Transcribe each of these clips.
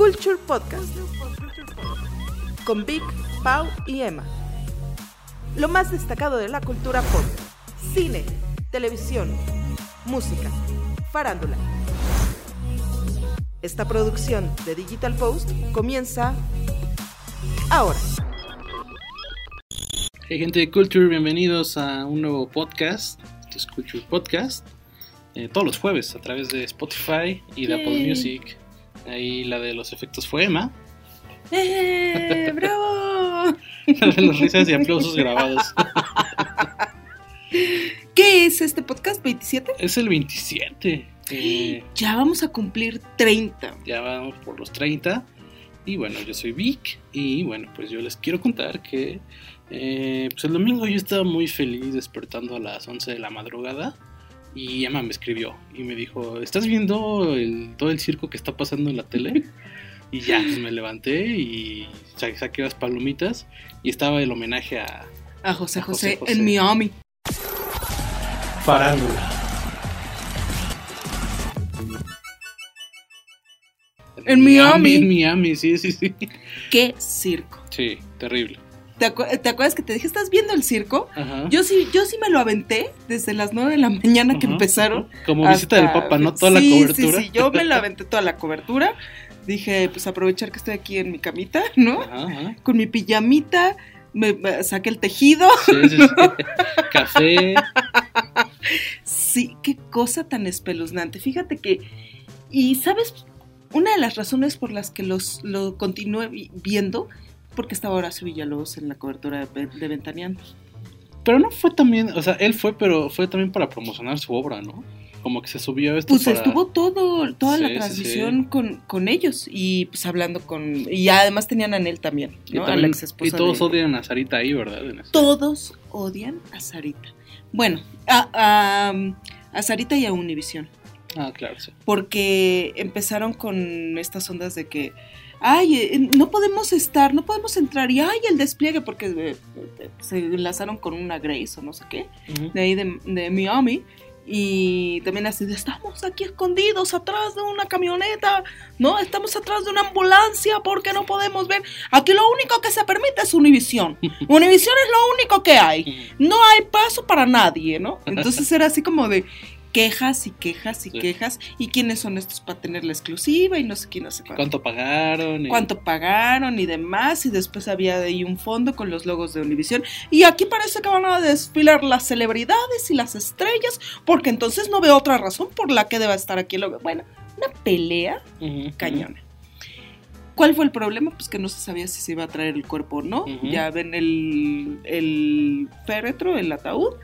Culture Podcast con Vic, Pau y Emma. Lo más destacado de la cultura pop, cine, televisión, música, farándula. Esta producción de Digital Post comienza ahora. Hey gente de Culture, bienvenidos a un nuevo podcast. Esto es Culture Podcast. eh, todos los jueves a través de Spotify y de Apple. Music. Ahí la de los efectos fue Emma. ¡Eh, bravo! La de las risas y aplausos grabados. ¿Qué es este podcast 27? Es el 27. eh, Ya vamos a cumplir 30. ya vamos por los 30. Y bueno, yo soy Vic. Y bueno, pues yo les quiero contar que eh, pues el domingo yo estaba muy feliz despertando a las 11 de la madrugada. Y Emma me escribió y me dijo, ¿estás viendo el- todo el circo que está pasando en la tele? Y ya, pues me levanté y sa- saqué las palomitas y estaba el homenaje a... A José A José José, José. en Miami. Farándula. En Miami. En Miami, sí, sí, sí. ¡Qué circo! Sí, terrible. ¿Te, acu- te acuerdas que te dije, ¿estás viendo el circo? Ajá. Yo sí, yo sí me lo aventé desde las 9 de la mañana que Ajá, empezaron. Como visita del Papa, ¿no? Toda la cobertura. Sí, sí, yo me la aventé toda la cobertura. Dije, pues aprovechar que estoy aquí en mi camita, ¿no? Ajá. Con mi pijamita, me, me saqué el tejido. Sí, sí, sí. Café. Sí, qué cosa tan espeluznante. Fíjate que, y sabes, una de las razones por las que los, lo continué vi- viendo, porque estaba Horacio Villalobos en la cobertura de, de Ventaneando. Pero no fue también, o sea, él fue, pero fue también para promocionar su obra, ¿no? Como que se subió a esto Pues para... estuvo todo, toda Sí, la sí, transmisión Con, con ellos y pues hablando con... Y además tenían a Nel también, Y, ¿no? a también- la y todos de- odian a Sarita ahí, ¿verdad? Todos odian a Sarita. Bueno, a, a, a Sarita y a Univisión. Ah, claro, sí. porque empezaron con estas ondas de que, ay, eh, no podemos estar, no podemos entrar, y ay, el despliegue, porque eh, eh, se enlazaron con una Grace o no sé qué, de ahí de, de Miami, y también así de, estamos aquí escondidos atrás de una camioneta, ¿no? Estamos atrás de una ambulancia porque no podemos ver. Aquí lo único que se permite es Univisión. Univisión es lo único que hay no hay paso para nadie, ¿no? Entonces era así como de quejas y quejas y Sí. quejas y quiénes son estos para tener la exclusiva y no sé quién, no sé cuánto. ¿Cuánto pagaron? Y- Cuánto pagaron y demás, y después había ahí un fondo con los logos de Univision. Y aquí parece que van a desfilar las celebridades y las estrellas, porque entonces no veo otra razón por la que deba estar aquí el logo. Bueno, una pelea cañona. ¿Cuál fue el problema? Pues que no se sabía si se iba a traer el cuerpo o no. Ya ven el, el féretro, el ataúd,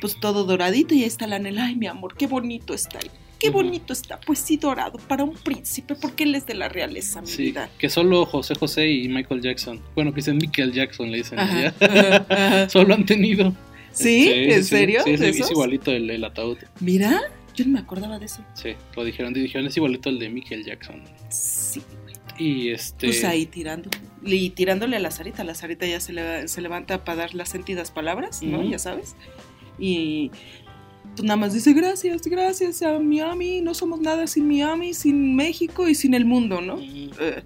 pues todo doradito y ahí está la Nel. Ay, mi amor, qué bonito está ahí. Qué bonito está. Pues sí, dorado, para un príncipe, porque él es de la realeza, mi Sí, vida. que solo José José y Michael Jackson, bueno, que dicen Michael Jackson, le dicen Ajá, allá, ajá, ajá. solo han tenido. ¿Sí? ¿En serio? Sí, sí, ¿De es igualito el, el ataúd. Mira, yo no me acordaba de eso. Sí, lo dijeron, dijeron, es igualito el de Michael Jackson. Sí, Y este... pues ahí tirando. Y tirándole a la Sarita. La Sarita ya se, le- se levanta para dar las sentidas palabras, ¿no? Ya sabes. Y pues nada más dice gracias, gracias a Miami. No somos nada sin Miami, sin México y sin el mundo, ¿no? Eh,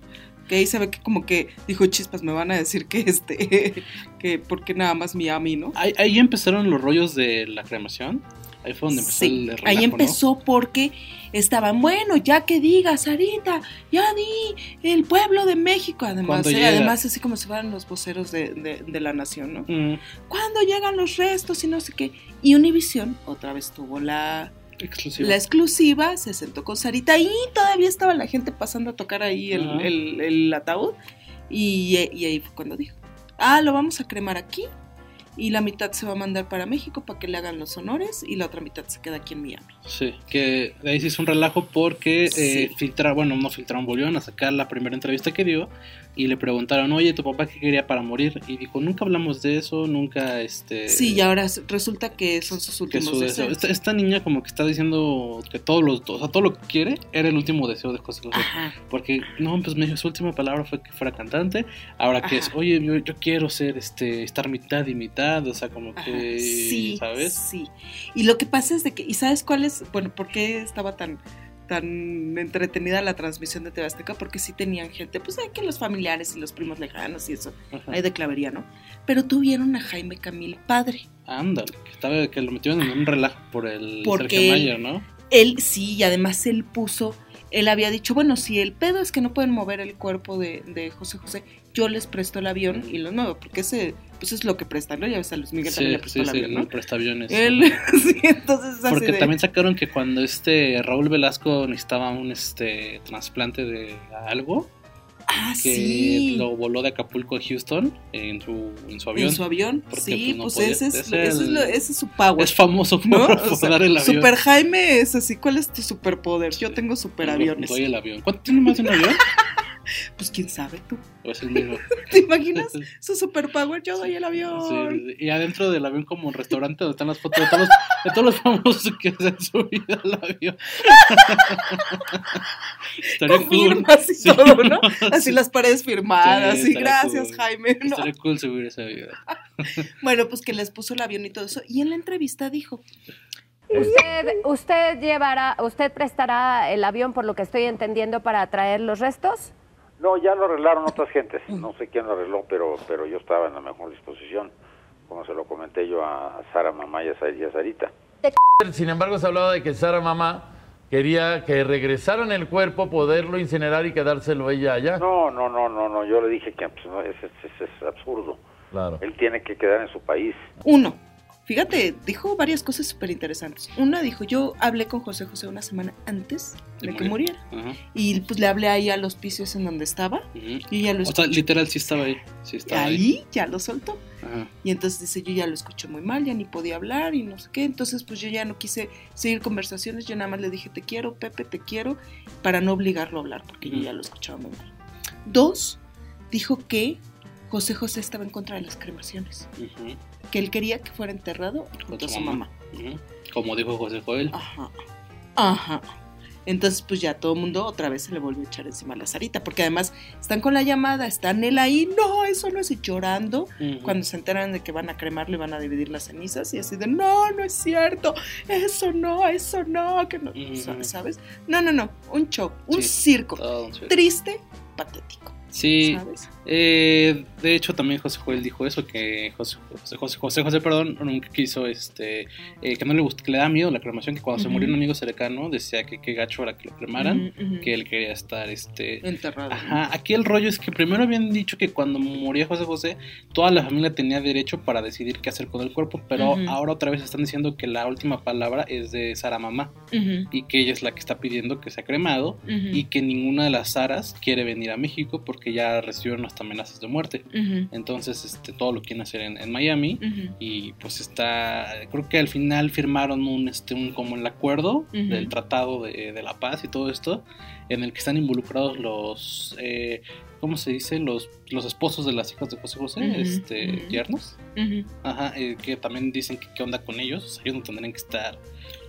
que ahí se ve que como que dijo chispas, me van a decir que este, que porque nada más Miami, ¿no? Ahí, ahí empezaron los rollos de la cremación. Ahí fue donde empezó Sí, el relajo, ahí ¿no? empezó porque estaban, bueno, ya que digas, Sarita, ya di el pueblo de México. Además, ¿Cuándo eh, además así como se fueran los voceros de, de- de la nación, ¿no? Mm, ¿Cuándo llegan los restos y no sé qué? Y Univision otra vez tuvo la, exclusivo. la exclusiva, se sentó con Sarita y todavía estaba la gente pasando a tocar ahí el, Ajá. el- el ataúd. Y, y ahí fue cuando dijo, ah, lo vamos a cremar aquí. Y la mitad se va a mandar para México para que le hagan los honores y la otra mitad se queda aquí en Miami. Sí, que ahí se hizo un relajo porque Sí. eh, filtraron, bueno, no filtraron, volvieron a sacar la primera entrevista que dio y le preguntaron, oye, ¿tu papá qué quería para morir? Y dijo, nunca hablamos de eso, nunca, este... Sí, y ahora resulta que son sus últimos su deseo. deseos. Esta, esta niña como que está diciendo que todos los, o sea, todo lo que quiere era el último deseo de José José. Ajá. Porque, no, pues me dijo, su última palabra fue que fuera cantante. Ahora que es, oye, yo, yo quiero ser, este, estar mitad y mitad, o sea, como Ajá, que, sí, ¿sabes? Sí. Y lo que pasa es de que, ¿y sabes cuál es? Bueno, ¿por qué estaba tan tan entretenida la transmisión de TV Azteca porque sí tenían gente, pues hay que los familiares y los primos lejanos y eso, Ajá. hay de clavería, ¿no? Pero tuvieron a Jaime Camil padre. Ándale, que, estaba, que lo metieron en un relajo por el Porque Sergio Mayer, ¿no? Él sí, y además él puso, él había dicho, bueno, si el pedo es que no pueden mover el cuerpo de, de José José, yo les presto el avión y lo muevo, porque ese, pues es lo que prestan, ¿no? Ya ves a Luis Miguel también Sí, le prestó sí, el avión, no presta aviones. Él, sí, entonces es así Porque de- también sacaron que cuando este Raúl Velasco necesitaba un este trasplante de algo, Ah, que sí. lo voló de Acapulco a Houston en su, en su avión. En su avión, Porque, sí, pues, no pues, podía- ese, es, ese ese es el- lo- ese es su power. Es famoso ¿no? por O sea, volar el avión. Super Jaime es así, ¿cuál es tu superpoder? Yo tengo super Doy aviones. el avión. ¿Cuánto tiene más de un avión? Pues quién sabe tú. ¿O es el mismo? ¿Te imaginas? Su superpower, yo doy el avión. Sí, y adentro del avión como un restaurante donde están las fotos de todos los, de todos los famosos que se han subido al avión. Estaría Con cool. firmas y Sí, todo, ¿no? Así sí. las paredes firmadas. Sí, y gracias, cool. Jaime. ¿no? Estaría cool subir ese video. Bueno, pues que les puso el avión y todo eso. Y en la entrevista dijo, Usted, usted llevará, usted prestará el avión, por lo que estoy entendiendo, para traer los restos. No, ya lo arreglaron otras gentes. No sé quién lo arregló, pero pero yo estaba en la mejor disposición. Como se lo comenté yo a Sara Mamá y a Sa- y a Sarita. Sin embargo, se hablaba de que Sara Mamá quería que regresaran el cuerpo, poderlo incinerar y quedárselo ella allá. No, no, no, no, no. Yo le dije que pues, no, es- es absurdo. Claro. Él tiene que quedar en su país. uno, fíjate, dijo varias cosas súper interesantes. Una dijo, yo hablé con José José una semana antes de, que muriera. Ajá. Y pues le hablé ahí a los picios en donde estaba. Y ya lo O sea, escuché. literal sí estaba ahí. Sí estaba ahí. ahí ya lo soltó. Ajá. Y entonces dice, yo ya lo escuché muy mal, ya ni podía hablar y no sé qué. Entonces pues yo ya no quise seguir conversaciones, yo nada más le dije, te quiero, Pepe, te quiero, para no obligarlo a hablar, porque yo ya lo escuchaba muy mal. Dos, dijo que José José estaba en contra de las cremaciones, Ujú. Que él quería que fuera enterrado junto a su mamá. Como dijo José Joel. Ajá, ajá. Entonces, pues ya todo el mundo otra vez se le volvió a echar encima a la Sarita, porque además están con la llamada, están él ahí, no, eso no es, llorando, cuando se enteran de que van a cremarlo y van a dividir las cenizas y así de no, no es cierto, eso no, eso no, que no. ¿sabes? No, no, no, un show, un Sí. circo, un sueño. triste, patético, Sí, ¿sabes? Eh, de hecho también José Joel dijo eso, que José José, José, José, José, perdón, nunca quiso, este, eh, que no le gustó, que le da miedo la cremación, que cuando se murió un amigo cercano decía que qué gacho era que lo cremaran, que él quería estar, este... enterrado. Ajá, aquí el rollo es que primero habían dicho que cuando moría José José, toda la familia tenía derecho para decidir qué hacer con el cuerpo, pero ahora otra vez están diciendo que la última palabra es de Sara Mamá y que ella es la que está pidiendo que sea cremado y que ninguna de las Saras quiere venir a México porque ya recibieron hasta amenazas de muerte. Entonces, este, todo lo quieren hacer en, en Miami y pues está, creo que al final firmaron un, este, un como el acuerdo del Tratado de, de la Paz y todo esto, en el que están involucrados los, eh, ¿cómo se dice? Los, los esposos de las hijas de José José, este, yernos, ajá, eh, que también dicen que qué onda con ellos, o sea, ellos no tendrían que estar,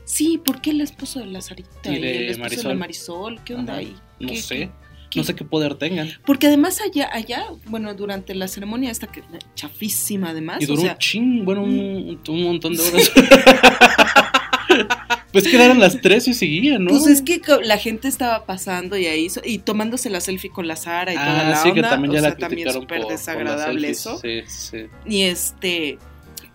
Sí, ¿por qué el esposo de la Sarita Y y, de el esposo de Marisol. ¿Qué onda Ajá. ahí? no ¿Qué- sé, qué- no sé qué poder tengan. Porque además allá, allá, bueno, durante la ceremonia esta que chafísima además, Y duró o sea, un ching, bueno, un, un montón de horas. pues quedaron las tres y seguían, ¿no? pues es que la gente estaba pasando y ahí y tomándose la selfie con la Sara y toda Ah, la sí, onda, que también ya o la sea, también criticaron súper desagradable eso. Sí, sí. Y este,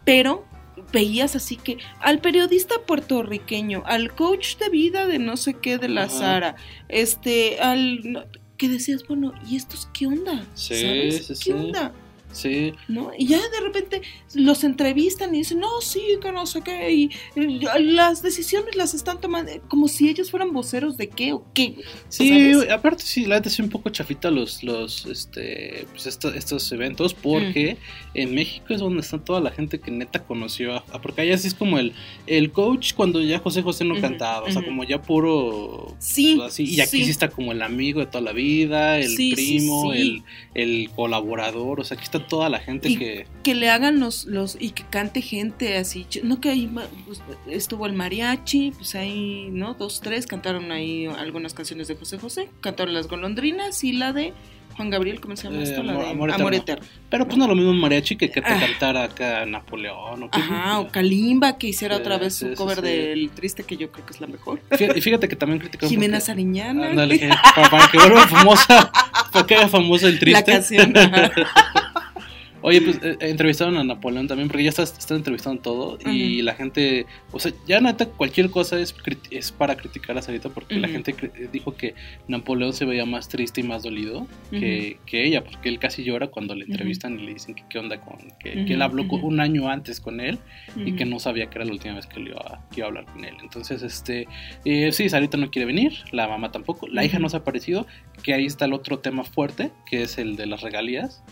pero veías así que al periodista puertorriqueño, al coach de vida de no sé qué de la Ajá. Sara, este, al que decías, bueno, ¿y estos qué onda? Sí, ¿Sabes? sí, ¿Qué sí. onda? Sí, ¿no? Y ya de repente los entrevistan y dicen, no, sí, que no sé qué, y las decisiones las están tomando como si ellos fueran voceros de qué o qué. Sí, ¿sabes? aparte sí, la neta sí un poco chafita los, los, este, pues esto- estos eventos porque Mm. En México es donde está toda la gente que neta conoció a, a- porque allá sí es como el, el coach cuando ya José José no Ujú, cantaba, o sea, como ya puro Sí, así, y aquí sí. está como el amigo de toda la vida, el Sí, primo. El, el colaborador, o sea, aquí está toda la gente Y que... que le hagan los, los y que cante gente así, no que ahí pues, estuvo el mariachi, pues ahí, ¿no? Dos, tres, cantaron ahí algunas canciones de José José, cantaron las golondrinas y la de Juan Gabriel, ¿cómo se llama Eh, esto? La Amor- de Amor Amor, Eterno. Pero pues no lo mismo un mariachi que que te Ah. cantara acá Napoleón. O Ajá, o Kalimba que hiciera Sí, otra vez su sí, cover sí. del Triste, que yo creo que es la mejor. Y fíjate que también criticaron... Jimena porque- Sariñana. Ándale, que- para, para que vuelva famosa, para que haga famoso el triste. La canción. Oye, pues eh, eh, entrevistaron a Napoleón también, porque ya estás, están entrevistando todo y Ujú. la gente, o sea, ya neta cualquier cosa es, es para criticar a Sarita porque la Ujú. gente eh, dijo que Napoleón se veía más triste y más dolido que, que ella, porque él casi llora cuando le entrevistan y le dicen que qué onda con, que, que él habló con- un año antes con él y que no sabía que era la última vez que, le iba, a- que iba a hablar con él. Entonces, este, eh, sí, Sarita no quiere venir, la mamá tampoco, la hija no se ha aparecido, que ahí está el otro tema fuerte, que es el de las regalías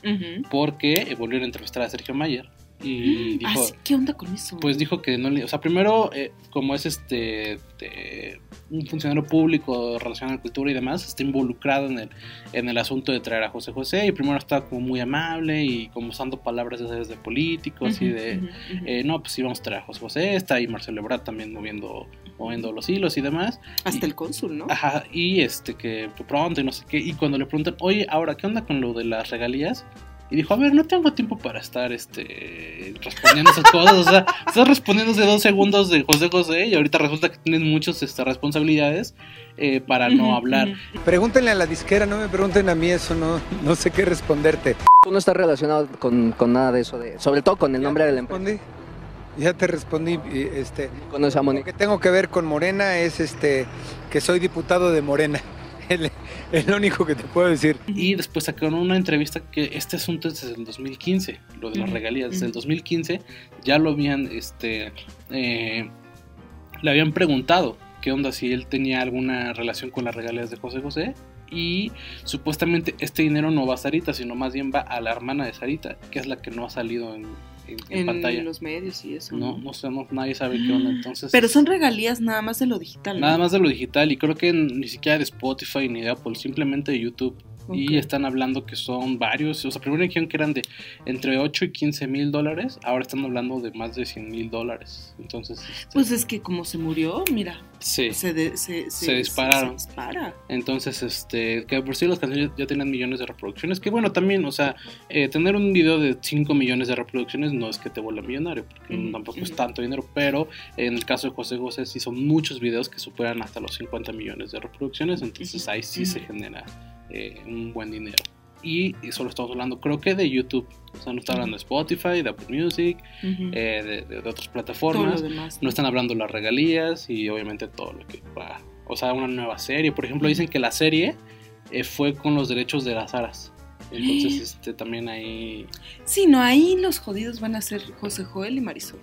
porque eh, volvieron a entrevistar a Sergio Mayer y Ah, dijo, sí, ¿Qué onda con eso? pues dijo que no le, o sea, primero eh, como es este de- un funcionario público relacionado a la cultura y demás, está involucrado en el, en el asunto de traer a José José y primero estaba como muy amable y como usando palabras de, de político, así Ujú, de, eh, no, pues sí vamos a traer a José José, está ahí Marcelo Ebrard también moviendo, moviendo los hilos y demás. Hasta y- el cónsul, ¿no? Ajá, y este que pronto y no sé qué. Y cuando le preguntan, oye, ahora, ¿qué onda con lo de las regalías? Y dijo, a ver, no tengo tiempo para estar este respondiendo esas cosas. O sea, estás respondiendo hace dos segundos de José José y ahorita resulta que tienes muchas este, responsabilidades eh, para no hablar. Pregúntenle a la disquera, no me pregunten a mí eso, no, no sé qué responderte. Tú no estás relacionado con, con nada de eso, de, sobre todo con el nombre de la empresa. Respondí. Ya te respondí, y, este, Conoces a lo que tengo que ver con Morena es este que soy diputado de Morena. Es lo único que te puedo decir. Y después sacaron una entrevista que este asunto es desde el 2015, lo de las regalías. Desde el ujú. 2015 ya lo habían, este, eh, le habían preguntado qué onda si él tenía alguna relación con las regalías de José José. Y supuestamente este dinero no va a Sarita, sino más bien va a la hermana de Sarita, que es la que no ha salido en, en- en En pantalla. los medios y eso. No, no sé, no, nadie sabe qué onda. Entonces, Pero son regalías nada más de lo digital. ¿no? nada más de lo digital y creo que ni siquiera de Spotify ni de Apple, simplemente de YouTube. Y están hablando que son varios, o sea, primero dijeron que eran de entre 8 y 15 mil dólares, ahora están hablando de más de 100 mil dólares. Entonces, este, Pues es que como se murió, mira, sí. se, de- se, Se dispararon. Se, dispara. Entonces, este, que por sí las canciones ya tienen millones de reproducciones, que bueno, también, o sea, eh, tener un video de 5 millones de reproducciones no es que te vuelva millonario, porque Ujú, tampoco es ujú. tanto dinero, pero en el caso de José José sí son muchos videos que superan hasta los 50 millones de reproducciones, entonces ahí sí se genera eh, un buen dinero. Y solo estamos hablando, creo que de YouTube, o sea, no está hablando de Spotify, de Apple Music, eh, de, de- de otras plataformas demás. no están hablando las regalías y obviamente todo lo que va. O sea, una nueva serie. Por ejemplo, dicen que la serie eh, fue con los derechos de las aras. Entonces, este también ahí. Sí, no, ahí los jodidos van a ser José Joel y Marisol.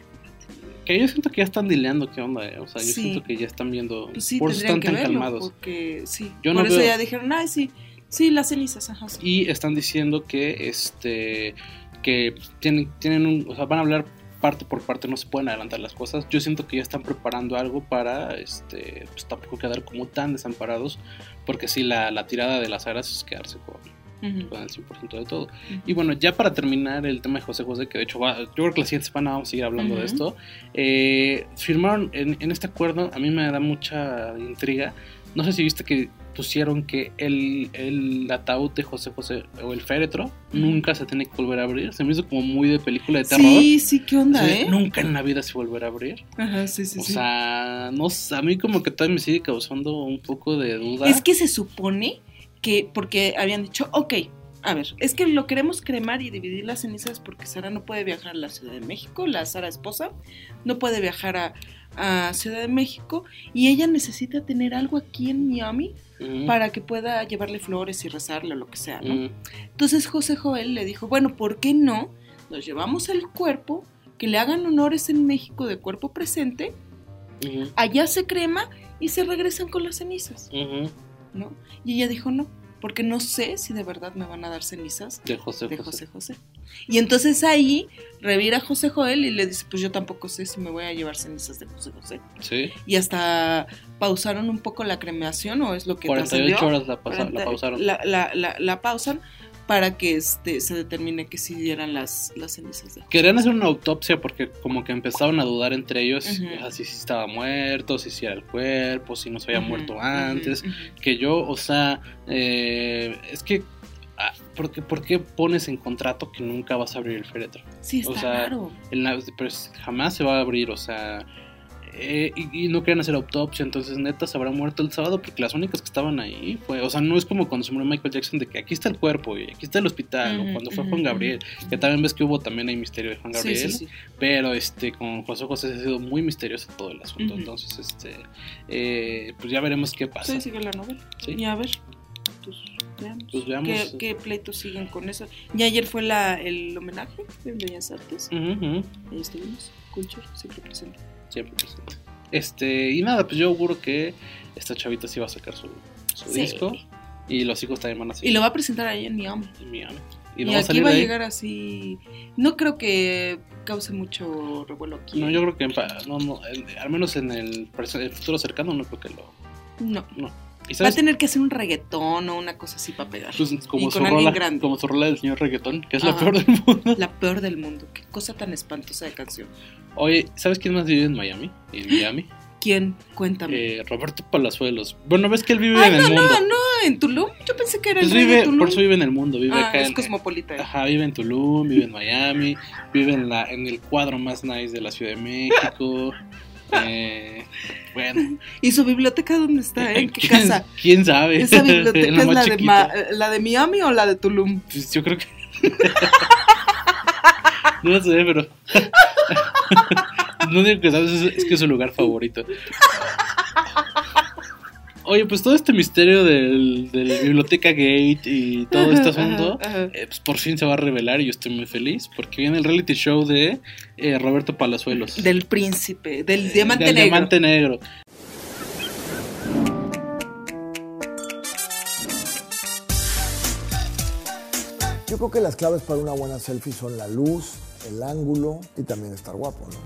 Que yo siento que ya están dileando qué onda. eh. O sea, yo Sí. siento que ya están viendo. Pues sí, por eso están tan verlo, calmados. porque sí. Yo por no eso veo- ya dijeron, ay, sí, sí, las cenizas, ajá. sí". Y están diciendo que este. que tienen, tienen un. O sea, van a hablar parte por parte, no se pueden adelantar las cosas. Yo siento que ya están preparando algo para este. Pues tampoco quedar como tan desamparados. Porque sí, la, la tirada de las aras es quedarse con, con el 100% de todo. Y bueno, ya para terminar el tema de José José, que de hecho va, yo creo que la siguiente semana vamos a seguir hablando de esto, eh, firmaron en, en este acuerdo, a mí me da mucha intriga, no sé si viste que pusieron que el, el ataúd de José José o el féretro nunca se tiene que volver a abrir, se me hizo como muy de película de terror. Sí, sí, ¿qué onda, eh? Nunca en la vida se volverá a abrir. Ajá, sí, sí, o sí. sea, no a mí como que todavía me sigue causando un poco de duda. Es que se supone que, porque habían dicho, ok, a ver, es que lo queremos cremar y dividir las cenizas porque Sara no puede viajar a la Ciudad de México, la Sara esposa no puede viajar a, a Ciudad de México y ella necesita tener algo aquí en Miami Ujú, para que pueda llevarle flores y rezarle o lo que sea, ¿no? ujú, Entonces José Joel le dijo, bueno, ¿por qué no? Nos llevamos el cuerpo, que le hagan honores en México de cuerpo presente, ujú, allá se crema y se regresan con las cenizas, ujú. ¿no? Y ella dijo, no, porque no sé si de verdad me van a dar cenizas De José de José. José José. Y entonces ahí revira a José Joel y le dice, pues yo tampoco sé si me voy a llevar cenizas de José José. Sí. Y hasta pausaron un poco la cremación, o es lo que 48 trascendió. horas la, la 40 pausaron. La, la- la- la pausan para que este se determine que si eran las, las cenizas de Querían hacer una autopsia porque como que empezaron a dudar entre ellos o sea, si, estaba muerto, si si era el cuerpo, si no se había muerto antes. Que yo, o sea, eh, es que... ah, ¿por qué, por qué pones en contrato que nunca vas a abrir el féretro? Sí, o está sea, raro. En la- pues, jamás se va a abrir, o sea... eh, y, y no querían hacer autopsia, entonces neta se habrá muerto el sábado porque las únicas que estaban ahí fue, o sea, no es como cuando se murió Michael Jackson de que aquí está el cuerpo y aquí está el hospital, o cuando fue Juan. Gabriel, que también ves que hubo también hay misterio de Juan Gabriel, sí, sí. pero este con José José ha sido muy misterioso todo el asunto, entonces este eh, pues ya veremos qué pasa. Sí, sigue la novela. Sí. Y a ver, pues veamos. Pues veamos. ¿Qué, qué pleitos siguen con eso? Y ayer fue la, el homenaje de Bellas Artes. Ahí estuvimos. Culture siempre presente. Siempre presente. Este, y nada, pues yo auguro que esta chavita sí va a sacar su, su Sí. disco y los hijos también van a seguir Y lo va a presentar ahí en Miami. en Miami. Y, Y, no va a aquí va a llegar así. No creo que cause mucho revuelo aquí. No, yo creo que en no, no, en- al menos en el, el futuro cercano no creo que lo. No. No. ¿Y Va a tener que hacer un reggaetón o una cosa así para pegar. Pues, como, y su con alguien rola, grande. como su rola del señor reggaetón, que es la Ajá. peor del mundo. La peor del mundo. Qué cosa tan espantosa de canción. Oye, ¿sabes quién más vive en Miami? En Miami. ¿Quién? Cuéntame. Eh, Roberto Palazuelos. Bueno, ves que él vive Ay, en el no, mundo. no, no, en Tulum. Yo pensé que era Pues el de vive, Tulum. por eso vive en el mundo, vive ah, acá es en, cosmopolita. Ajá, vive en Tulum, vive en Miami, vive en la en el cuadro más nice de la Ciudad de México. Eh, bueno, ¿Y su biblioteca dónde está? ¿En qué ¿quién- casa? ¿Quién sabe? ¿Esa biblioteca la es la de. Ma- la de Miami o la de Tulum? Pues yo creo que. no sé, pero. no digo que sabes, es, es que es su lugar favorito. Oye, pues todo este misterio del, del Biblioteca Gate y todo este asunto, Ajá, ajá. eh, pues por fin se va a revelar y yo estoy muy feliz porque viene el reality show de eh, Roberto Palazuelos. Del príncipe, del Eh, diamante del negro. Diamante Negro. Yo creo que las claves para una buena selfie son la luz, el ángulo y también estar guapo, ¿no?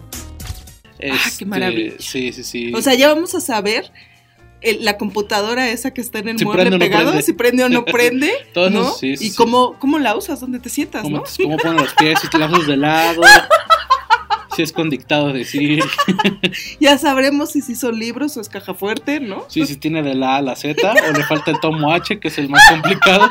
qué Este, maravilla. Sí, sí, sí. O sea, ya vamos a saber el- la computadora esa que está en el Si mueble prende o no pegado, si prende o no prende, Todo eso ¿no? sí, sí, y cómo, cómo la usas, dónde te sientas, ¿Cómo, ¿no? cómo ponen los pies? Si te la haces de lado. si es con dictado decir. Ya sabremos si sí son libros o es caja fuerte, ¿no? Sí, si tiene de la A a la Z o le falta el tomo H, que es el más complicado.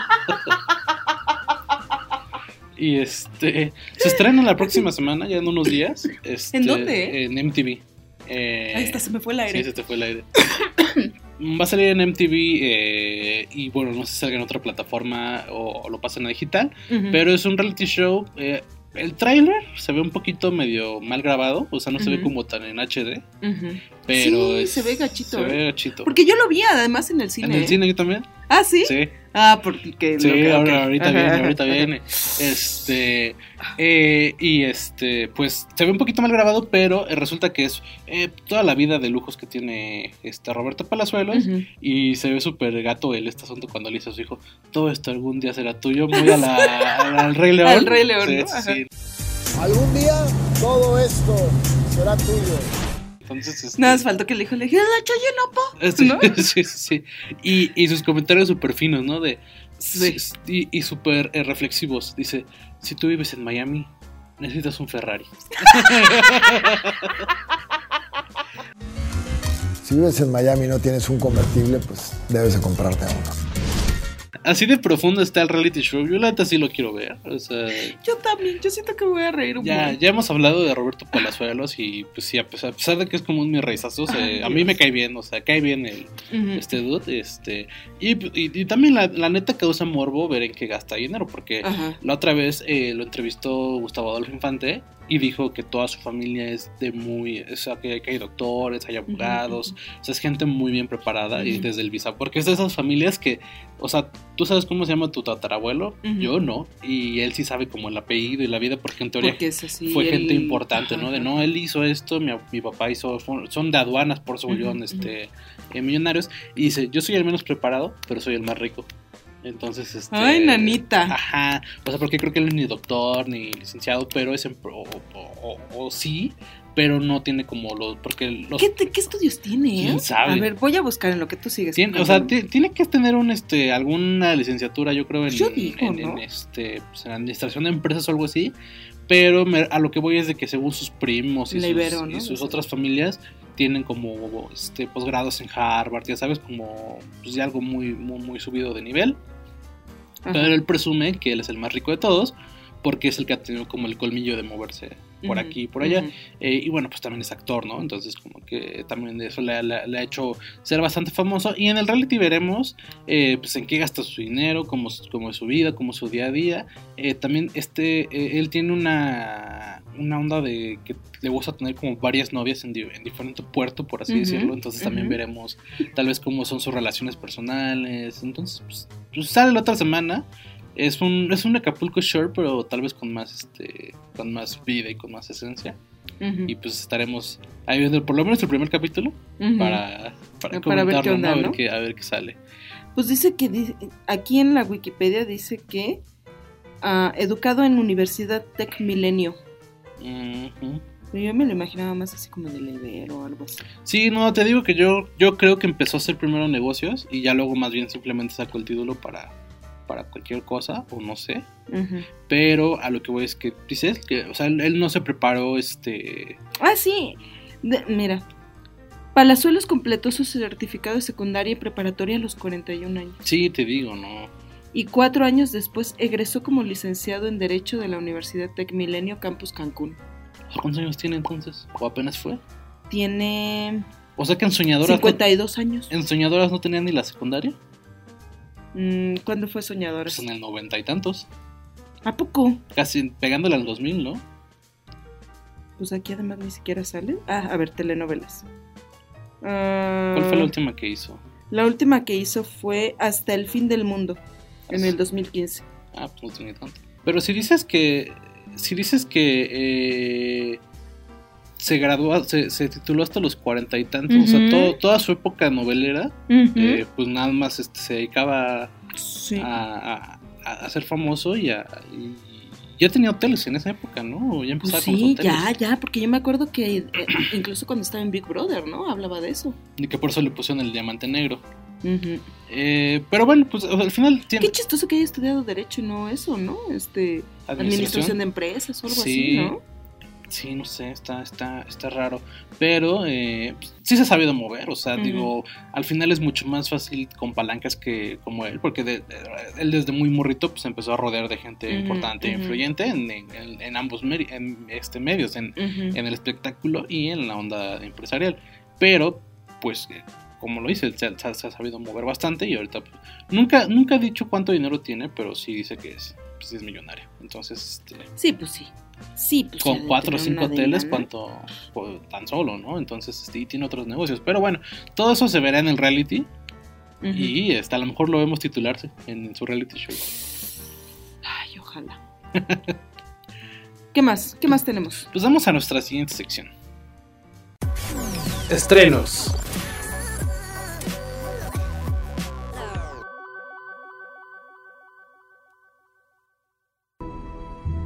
y este se estrena la próxima semana, ya en unos días. Este, ¿En dónde? En MTV. Eh, Ahí está, se me fue el aire. Sí, se te fue el aire. Va a salir en MTV eh, y bueno, no sé si salga en otra plataforma o, o lo pasen a digital, pero es un reality show. eh, el tráiler se ve un poquito medio mal grabado, o sea, no se ve como tan en HD, pero Sí, es- se ve gachito, Se ¿eh? ve gachito. Porque yo lo vi además en el cine. ¿En el ¿eh? cine yo también? Ah, ¿sí? Sí. Ah, porque... Sí, lo que- ahora- ahorita Ajá, viene, ahorita viene. Este, eh, y este, pues se ve un poquito mal grabado, pero eh, resulta que es eh, toda la vida de lujos que tiene este Roberto Palazuelos. Y se ve súper gato el este asunto cuando le dice a su hijo, todo esto algún día será tuyo, muy a la, al, Rey León. Al Rey León, Sí, ¿no? sí. Algún día todo esto será tuyo. Entonces, este, Nada más faltó que le dijo, le dije, la chaye no, po", este, ¿no? sí, sí, sí. Y, y sus comentarios súper finos, ¿no? De, sí, y y súper eh, reflexivos. Dice, si tú vives en Miami, necesitas un Ferrari. Si vives en Miami y no tienes un convertible, pues debes de comprarte uno. Así de profundo está el reality show. Yo la neta sí lo quiero ver. O sea, Yo también, yo siento que voy a reír un ya, buen. ya hemos hablado de Roberto Palazuelos y pues sí, a pesar, a pesar de que es como un mis reizazos, Ay, eh, a mí Dios. me cae bien, o sea, cae bien el, Ujú. este dude, este, y, y- y también la, la neta causa morbo ver en qué gasta dinero, porque Ajá. la otra vez eh, lo entrevistó Gustavo Adolfo Infante y dijo que toda su familia es de muy, o sea, que, que hay doctores, hay abogados, o sea, es gente muy bien preparada y desde el visa, porque es de esas familias que, o sea, tú sabes cómo se llama tu tatarabuelo, yo no, y él sí sabe como el apellido y la vida, porque en teoría Porque es así. fue él- gente importante, ¿no? De no, él hizo esto, mi, mi papá hizo, son de aduanas, por eso volvieron este, eh, millonarios. Y dice, yo soy el menos preparado, pero soy el más rico. Entonces, este... Ay, nanita. Ajá, o sea, porque creo que él es ni doctor ni licenciado, pero es en, o, o- o- o sí, pero no tiene como los. Porque los. ¿Qué, te- qué estudios tiene? eh? ¿Quién sabe? A ver, voy a buscar en lo que tú sigues. Tiene, o sea, tiene que tener un este alguna licenciatura, yo creo, en, Yo digo, en- este pues, en administración de empresas o algo así. Pero me- a lo que voy es de que según sus primos y sus, Ibero, y ¿no? sus Sí. otras familias tienen como este posgrados en Harvard, ya sabes, como pues ya algo muy, muy, muy subido de nivel. Ajá. Pero él presume que él es el más rico de todos porque es el que ha tenido como el colmillo de moverse por aquí y por allá. Eh, y bueno, pues también es actor, ¿no? Entonces como que también eso le, ha- le- le ha hecho ser bastante famoso. Y en el reality veremos eh, pues en qué gasta su dinero, cómo, es- cómo es su vida, cómo es su día a día. Eh, también este, eh, él tiene una, una onda de que le gusta tener como varias novias en, di- en diferente puerto, por así decirlo. Entonces también veremos tal vez cómo son sus relaciones personales. Entonces, pues, pues sale la otra semana. Es un, es un Acapulco Shore, pero tal vez con más este con más vida y con más esencia. Y pues estaremos ahí viendo por lo menos el primer capítulo para, para, Para ver qué comentarlo, onda, ¿no? A ver qué, a ver qué sale. Pues dice que di- aquí en la Wikipedia dice que ah, educado en Universidad Tech Milenio. Yo me lo imaginaba más así como de Ibero o algo así. Sí, no, te digo que yo, yo creo que empezó a hacer primero negocios y ya luego más bien simplemente sacó el título para, para cualquier cosa, o no sé. Pero a lo que voy es que dices que, o sea, él, él no se preparó este. Ah, sí. De- mira. Palazuelos completó su certificado de secundaria y preparatoria a los 41 años. Sí, te digo, no. Y cuatro años después egresó como licenciado en Derecho de la Universidad Tech Milenio Campus Cancún. ¿Cuántos años tiene entonces? ¿O apenas fue? Tiene O sea que en soñadoras. no- 52 años. en soñadoras no tenía ni la secundaria. Mm, ¿Cuándo fue soñadora? Pues en el noventa y tantos. ¿A poco? Casi pegándole al 2000, ¿no? Pues aquí además ni siquiera sale. Ah, a ver, telenovelas. Ah, ¿Cuál fue la última que hizo? La última que hizo fue Hasta el fin del mundo, en el 2015. Ah, pues no tanto. Pero si dices que. Si dices que. eh, se graduó, se, se tituló hasta los cuarenta y tantos, o sea, todo- toda su época novelera, eh, pues nada más este, se dedicaba sí. a, a, a ser famoso y, a, y ya tenía hoteles en esa época, ¿no? Ya Pues empezaba con los sí, hoteles. ya, ya, porque yo me acuerdo que eh, incluso cuando estaba en Big Brother, ¿no? Hablaba de eso. Y que por eso le pusieron el diamante negro. Eh, pero bueno, pues al final tiene Qué chistoso que haya estudiado Derecho y no eso, ¿no? Este, administración, de empresas o algo Sí. así, ¿no? Sí, no sé, está, está, está raro. Pero eh, pues, sí se ha sabido mover, o sea, digo, al final es mucho más fácil con palancas que como él, porque de- de- él desde muy morrito pues empezó a rodear de gente importante e influyente en, en- en ambos meri- en, este, medios, en, en el espectáculo y en la onda empresarial. Pero, pues, como lo dice, se, se- se ha sabido mover bastante y ahorita pues, nunca, nunca ha dicho cuánto dinero tiene, pero sí dice que es, pues, es millonario. Entonces, este, Sí, pues sí. Sí, pues sí, con cuatro o cinco hoteles, lana. cuánto pues, tan solo, ¿no? Entonces, este, y tiene otros negocios. Pero bueno, todo eso se verá en el reality y este, a lo mejor lo vemos titularse en su reality show. Ay, ojalá. ¿Qué más? ¿Qué más tenemos? Pues vamos a nuestra siguiente sección. Estrenos.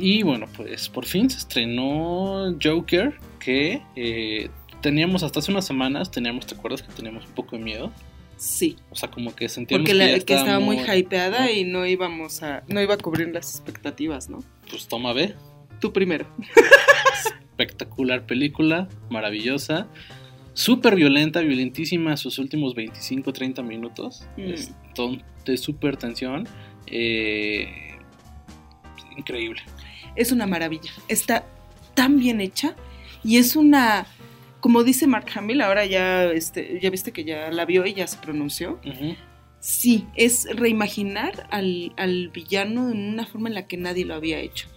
Y bueno, pues por fin se estrenó Joker, que eh, teníamos hasta hace unas semanas, teníamos, ¿te acuerdas que teníamos un poco de miedo? Sí. O sea, como que sentíamos Porque la- que, ya que estaba muy hypeada ¿no? y no íbamos a, no iba a cubrir las expectativas, ¿no? Pues toma B. Tú primero. espectacular película, maravillosa, súper violenta, violentísima sus últimos 25, 30 minutos, Mm. es de súper tensión, eh, increíble. Es una maravilla. Está tan bien hecha y es una, como dice Mark Hamill, ahora ya, este, ya viste que ya la vio y ya se pronunció. Sí, es reimaginar al, al villano en una forma en la que nadie lo había hecho.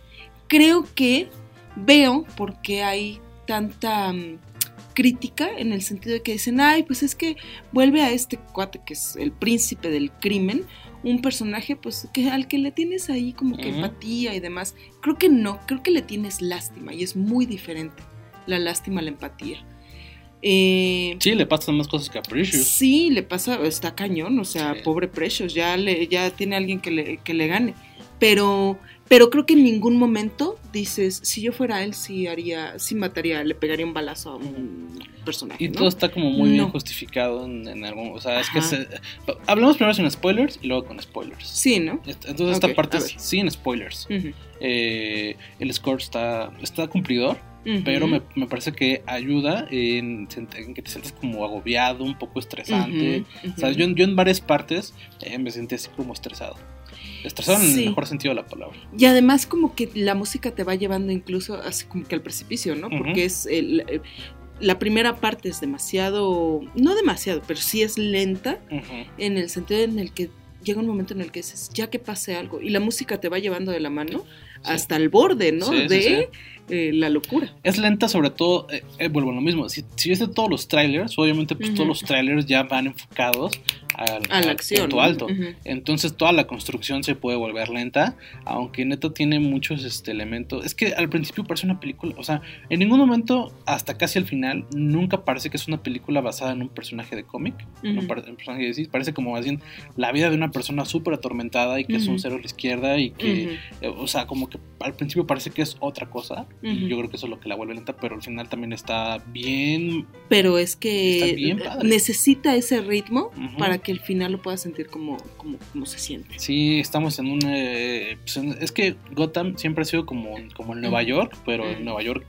Creo que veo por qué hay tanta mm, crítica en el sentido de que dicen, ay, pues es que vuelve a este cuate que es el príncipe del crimen, un personaje pues que al que le tienes ahí como que empatía y demás. Creo que no, creo que le tienes lástima y es muy diferente la lástima a la empatía. Eh, Sí, le pasan más cosas que a Precious. Sí, le pasa, está cañón, o sea, Sí. pobre Precious, ya le, ya tiene alguien que le, que le gane. Pero, pero creo que en ningún momento dices, si yo fuera él, sí haría, sí mataría, le pegaría un balazo a un personaje. Y ¿no? todo está como muy bien No. justificado en, en algún... O sea, es que Ajá. se- hablamos primero sin spoilers y luego con spoilers. Sí, ¿no? Entonces esta parte a es sin spoilers. Ujú, Eh, el score está, está cumplidor, ujú. pero me, me parece que ayuda en, en que te sientes como agobiado, un poco estresante. Ujú, ujú. O sea, yo, yo en varias partes eh, me sentí así como estresado. Estresado en el mejor sentido de la palabra. Y además como que la música te va llevando incluso así como que al precipicio, ¿no? Porque es el- eh, la primera parte es demasiado, no demasiado, pero sí es lenta en el sentido en el que llega un momento en el que dices, ya que pase algo, y la música te va llevando de la mano Sí. hasta el borde, ¿no? Sí, de. Eh, la locura. Es lenta sobre todo, eh, eh, vuelvo a lo mismo, si, si ves de todos los trailers, obviamente pues todos los trailers ya van enfocados al, A la acción. punto ¿no? alto. Entonces toda la construcción se puede volver lenta, aunque neta tiene muchos este, elementos. Es que al principio parece una película, o sea, en ningún momento, hasta casi al final, nunca parece que es una película basada en un personaje de cómic, par- en un personaje de parece como más bien la vida de una persona súper atormentada y que es un cero a la izquierda y que, o sea, como que al principio parece que es otra cosa, y yo creo que eso es lo que la vuelve lenta, pero al final también está bien Pero es que bien necesita ese ritmo para que al final lo puedas sentir como, como, como se siente. Sí, estamos en un... eh, pues, en- es que Gotham siempre ha sido como, como el Nueva. York, pero el Ujú. Nueva York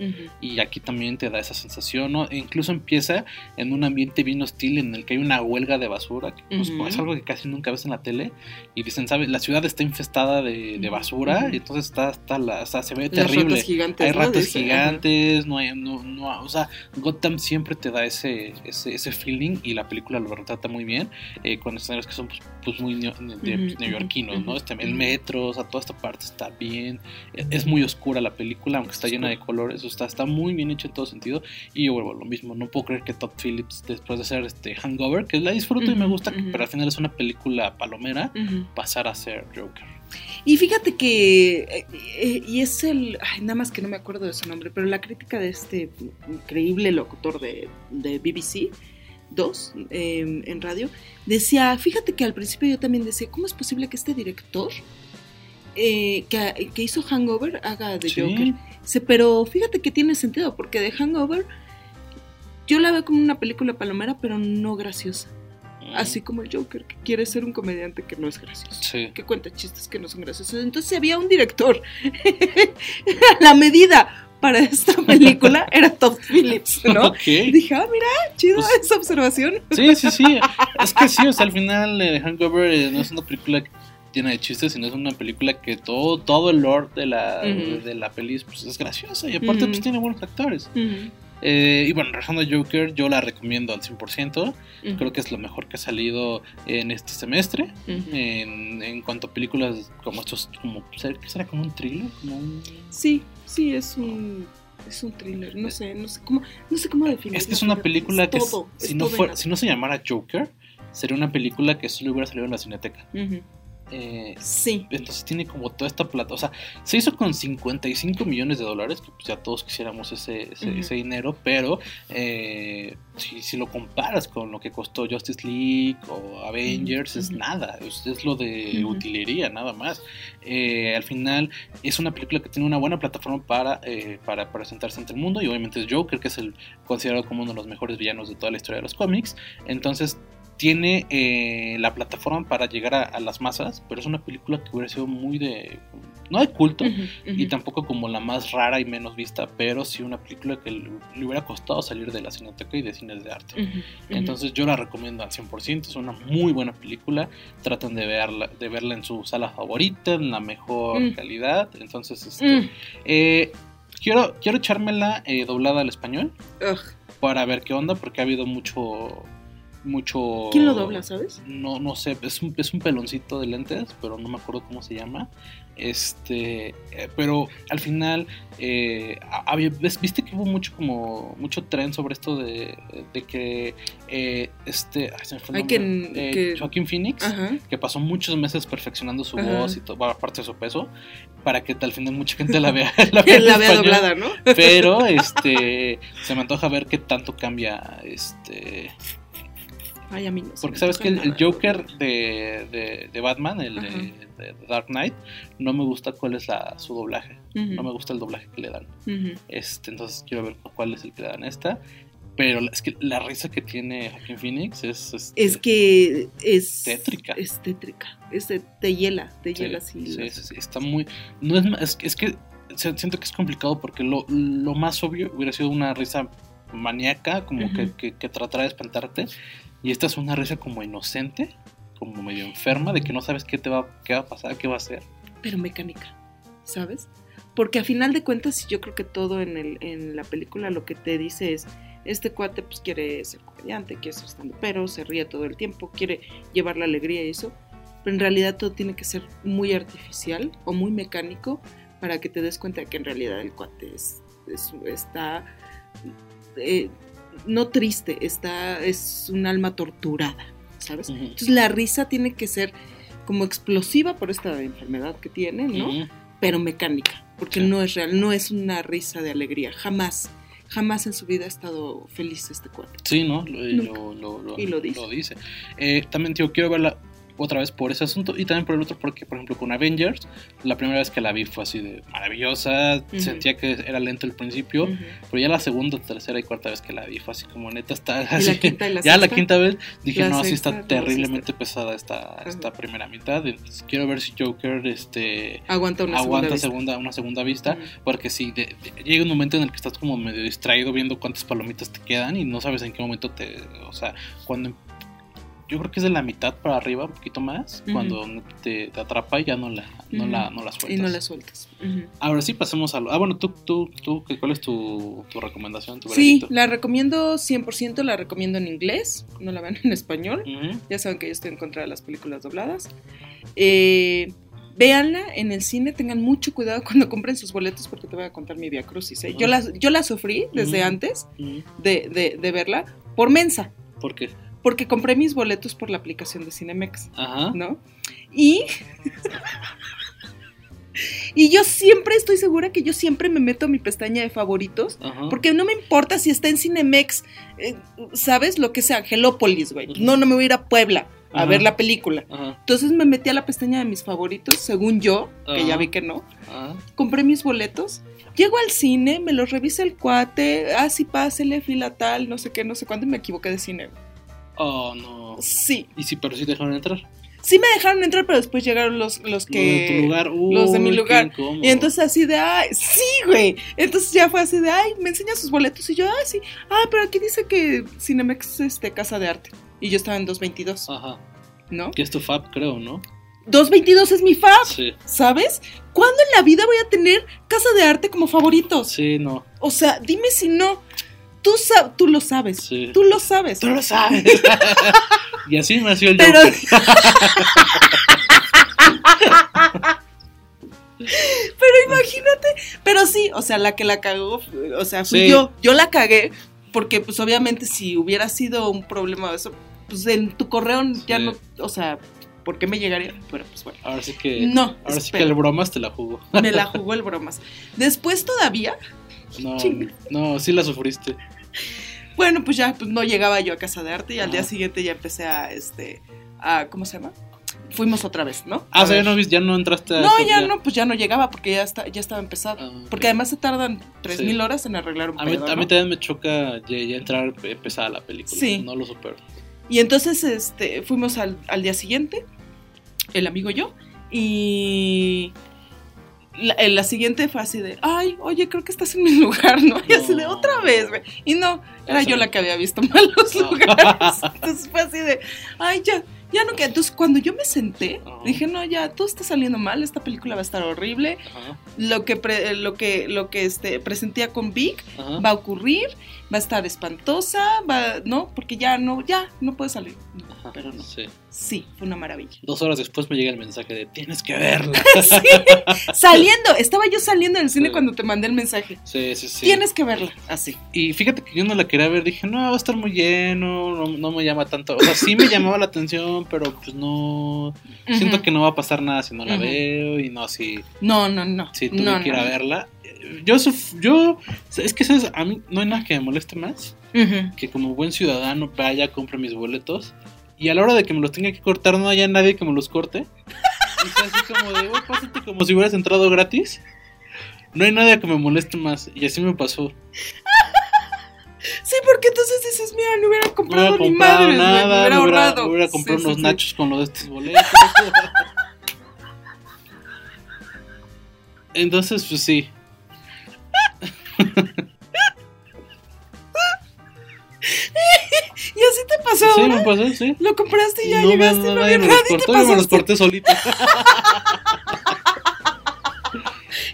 gacho. Ujú. Y aquí también te da esa sensación, ¿no? E incluso empieza en un ambiente bien hostil en el que hay una huelga de basura, que pues, Ujú. es algo que casi nunca ves en la tele. Y dicen, ¿sabes? La ciudad está infestada de, de basura, Ujú. y entonces está, está la, o sea, se ve Las terrible. ratas gigantes. Hay ratas gigantes, no hay, no, no, o sea, Gotham siempre te da ese, ese, ese feeling y la película lo retrata muy bien, eh, con escenarios que son pues, pues, muy de, pues, neoyorquinos, ¿no? Este, el metro, o sea, toda esta parte está bien, e- es muy oscura la película, aunque está llena de colores, está, está muy bien hecho en todo sentido, y yo vuelvo a lo mismo, no puedo creer que Todd Phillips, después de hacer este Hangover, que la disfruto y me gusta, ujú. pero al final es una película palomera, Ujú. pasar a ser Joker. Y fíjate que, eh, eh, y es el, ay, nada más que no me acuerdo de su nombre, pero la crítica de este increíble locutor de, de BBC 2 eh, en radio, decía, fíjate que al principio yo también decía, ¿cómo es posible que este director eh, que, que hizo Hangover haga de Sí. Joker? Pero fíjate que tiene sentido, porque de Hangover yo la veo como una película palomera, pero no graciosa. Así como el Joker, que quiere ser un comediante que no es gracioso Sí. que cuenta chistes que no son graciosos. Entonces había un director. la medida para esta película era Todd Phillips, ¿no? Dije, ah, mira, chido Pues- esa observación. Sí, sí, sí. Es que sí, o sea, al final eh, Hangover eh, no es una película llena de chistes, sino es una película que todo, todo el lore de la, Ujú. de la peli pues, es graciosa y aparte Ujú. pues tiene buenos actores. Ujú, Eh, y bueno, regresando a Joker, yo la recomiendo al 100%. ujú, Creo que es lo mejor que ha salido en este semestre. En, en cuanto a películas como estos, como, ¿qué será? Como un thriller, como un... Sí, sí, es un, es un thriller. No sé, no sé cómo, no sé cómo definirlo. Es que es una película que todo, si, es no fuera, si no se llamara Joker, sería una película que solo hubiera salido en la cineteca. Ujú, Eh, Sí. Entonces tiene como toda esta plata. O sea, se hizo con 55 millones de dólares, que pues ya todos quisiéramos ese, ese, dinero, pero eh, si, si lo comparas con lo que costó Justice League o Avengers, es nada, es, es lo de utilería, nada más. Eh, al final es una película que tiene una buena plataforma para, para presentarse ante el mundo y obviamente es Joker, que es el considerado como uno de los mejores villanos de toda la historia de los cómics. Entonces tiene eh, la plataforma para llegar a, a las masas, pero es una película que hubiera sido muy de... no de culto, y tampoco como la más rara y menos vista, pero sí una película que le, le hubiera costado salir de la cineteca y de cines de arte. Entonces yo la recomiendo al 100%, es una muy buena película, traten de verla, de verla en su sala favorita, en la mejor Mm. calidad, entonces este, Mm, eh, quiero, quiero echármela eh, doblada al español para ver qué onda, porque ha habido mucho mucho... ¿Quién lo dobla, sabes? No, no sé, es un, es un peloncito de lentes, pero no me acuerdo cómo se llama. Este, eh, pero al final, eh, había- viste que hubo mucho como mucho tren sobre esto de, de que eh, este, ay, se me fue el Hay que- nombre. Eh, que- Joaquín Phoenix, Ajá. que pasó muchos meses perfeccionando su Ajá. voz y todo, aparte de su peso, para que al final mucha gente la vea, la vea en La vea español. doblada, ¿no? Pero este se me antoja ver qué tanto cambia este Ay, a mí no porque sabes que el, el. Joker de, de, de Batman, el de, de Dark Knight, no me gusta cuál es la, su doblaje. Ujú. No me gusta el doblaje que le dan. Ujú. Este, entonces quiero ver cuál es el que le dan esta. Pero es que la risa que tiene Joaquin Phoenix es, este, Es que es Tétrica. Es tétrica. Es te hiela, te Sí, hiela así. sí, sí, sí, está muy. No es, es, que- es que siento que es complicado porque lo, lo más obvio hubiera sido una risa maníaca, como Ujú. que, que, que tratará de espantarte. Y esta es una risa como inocente, como medio enferma, de que no sabes qué te va, qué va a pasar, qué va a hacer. Pero mecánica, ¿sabes? Porque a final de cuentas, yo creo que todo en, el, en la película lo que te dice es, este cuate pues quiere ser comediante, quiere ser estando pero, se ríe todo el tiempo, quiere llevar la alegría y eso. Pero en realidad todo tiene que ser muy artificial o muy mecánico para que te des cuenta de que en realidad el cuate es, es- está eh, no triste, está, es un alma torturada, ¿sabes? Entonces la risa tiene que ser como explosiva por esta enfermedad que tiene, ¿no? Pero mecánica, porque Sí. no es real, no es una risa de alegría, jamás, jamás en su vida ha estado feliz este cuate. Sí, ¿no? Lo, Nunca. lo, lo, lo- Y lo dice. Eh, también, tío, quiero verla otra vez por ese asunto y también por el otro porque, por ejemplo, con Avengers, la primera vez que la vi fue así de maravillosa, Ujú. sentía que era lento al principio, Ujú. pero ya la segunda, tercera y cuarta vez que la vi fue así como neta está así. la quinta la ya la sexta. quinta vez dije, La no, sí sexta, está terriblemente pesada esta, esta Ajá. primera mitad, entonces quiero ver si Joker este Aguanta una aguanta segunda segunda, una segunda vista, porque si llega un momento en el que estás como medio distraído viendo cuántas palomitas te quedan y no sabes en qué momento te, o sea, cuando yo creo que es de la mitad para arriba, un poquito más, cuando te, te atrapa y ya no la, no la, no la sueltas. Y no la sueltas. Ahora sí pasemos a lo. Ah, bueno, tú, tú, tú, ¿qué- ¿cuál es tu, tu recomendación? Tu Sí, la recomiendo 100%, la recomiendo en inglés, no la vean en español. Ya saben que yo estoy en contra de las películas dobladas. Eh, véanla en el cine, tengan mucho cuidado cuando compren sus boletos porque te voy a contar mi via crucis. ¿eh? Yo, la, yo la sufrí desde antes de- de verla por mensa, ¿Por qué? Porque compré mis boletos por la aplicación de Cinemex, Ajá. ¿no? Y... Y yo siempre estoy segura que yo siempre me meto a mi pestaña de favoritos Ajá. porque no me importa si está en Cinemex, eh, ¿sabes? Lo que sea, Angelópolis, güey. No, no me voy a ir a Puebla a Ajá. ver la película. Ajá. Entonces me metí a la pestaña de mis favoritos, según yo, que ya vi que no. Compré mis boletos. Llego al cine, me los revisa el cuate, ah, sí, pásele, fila tal, no sé qué, no sé cuánto, y me equivoqué de cine. Oh, no. Sí, ¿Y si, pero si te dejaron entrar? sí me dejaron entrar, pero después llegaron los, los Lo de que... tu lugar. los de mi Uy, lugar. Y entonces así de, ay, sí, güey. Entonces ya fue así de, ay, me enseña sus boletos. Y yo, ay, sí. Ah, pero aquí dice que Cinemex es este, Casa de Arte. Y yo estaba en 222, Ajá. ¿no? Que es tu fab, creo, ¿no? 222 es mi fab, Sí. ¿sabes? ¿Cuándo en la vida voy a tener Casa de Arte como favoritos? Sí, no. O sea, dime si no. Tú, sa- tú lo sabes. Sí. Tú lo sabes. Tú lo sabes. y así nació el Pero, Joker. pero imagínate. Pero sí, o sea, la que la cagó, o sea, fui Sí. yo. Yo la cagué porque, pues, obviamente, si hubiera sido un problema de eso, pues en tu correo ya no, o sea, ¿por qué me llegaría? Pero, pues bueno. Ahora sí que. No, Ahora sí que el bromas te la jugó. Me la jugó el bromas. Después todavía, No, no, sí la sufriste. bueno, pues ya pues, no llegaba yo a casa de arte y al día siguiente ya empecé a, este, a, ¿cómo se llama? Fuimos otra vez, ¿no? Ah, A o sea, ya no, ya no entraste a No, ya no, pues ya no llegaba porque ya, está, ya estaba empezado. Ah. Porque además se tardan 3000 Sí. horas en arreglar un A mí, pedo, a mí ¿no? también me choca ya, ya entrar empezada la película. Sí. No lo supero. Y entonces este, fuimos al, al día siguiente, el amigo y yo, y la, en la siguiente fue así de, ay, oye, creo que estás en mi lugar, ¿no? Y así de otra vez, güey. Y no, era yo la que había visto mal los No. lugares. Entonces fue así de, ay, ya, ya no queda. Entonces cuando yo me senté, dije, no, ya, todo está saliendo mal, esta película va a estar horrible. Ajá, Lo que, pre- lo que, lo que este, presentía con Vic ajá. va a ocurrir va a estar espantosa, va, ¿no? Porque ya no, ya no puede salir. No, Ajá, pero no. Sí. Sí, fue una maravilla. Dos horas después me llega el mensaje de tienes que verla. Sí, saliendo, estaba yo saliendo del cine Sí. cuando te mandé el mensaje. Sí, sí, sí. Tienes que verla, así. Y fíjate que yo no la quería ver, dije, no, va a estar muy lleno, no, no me llama tanto. O sea, sí me llamaba la atención, pero pues no. Siento que no va a pasar nada si no la veo y no, si, No, no, no. si tuve no, que ir a verla. Yo, yo, es que ¿sabes? a mí no hay nada que me moleste más que como buen ciudadano vaya, compre mis boletos y a la hora de que me los tenga que cortar no haya nadie que me los corte. Y sea así como de, "Güey, pásate como si hubieras entrado gratis. No hay nadie que me moleste más. Y así me pasó. Sí, porque entonces dices, mira, no hubiera No comprado hubiera ni güey, nada, me hubiera me hubiera, ahorrado. hubiera comprado Sí, unos sí, sí. nachos con los de estos boletos. Entonces, pues sí. ¿Y así te pasó Sí, ahora? me pasó, sí. Lo compraste y ya No, llegaste, no, no, nadie había me los nadie, yo me los corté solito.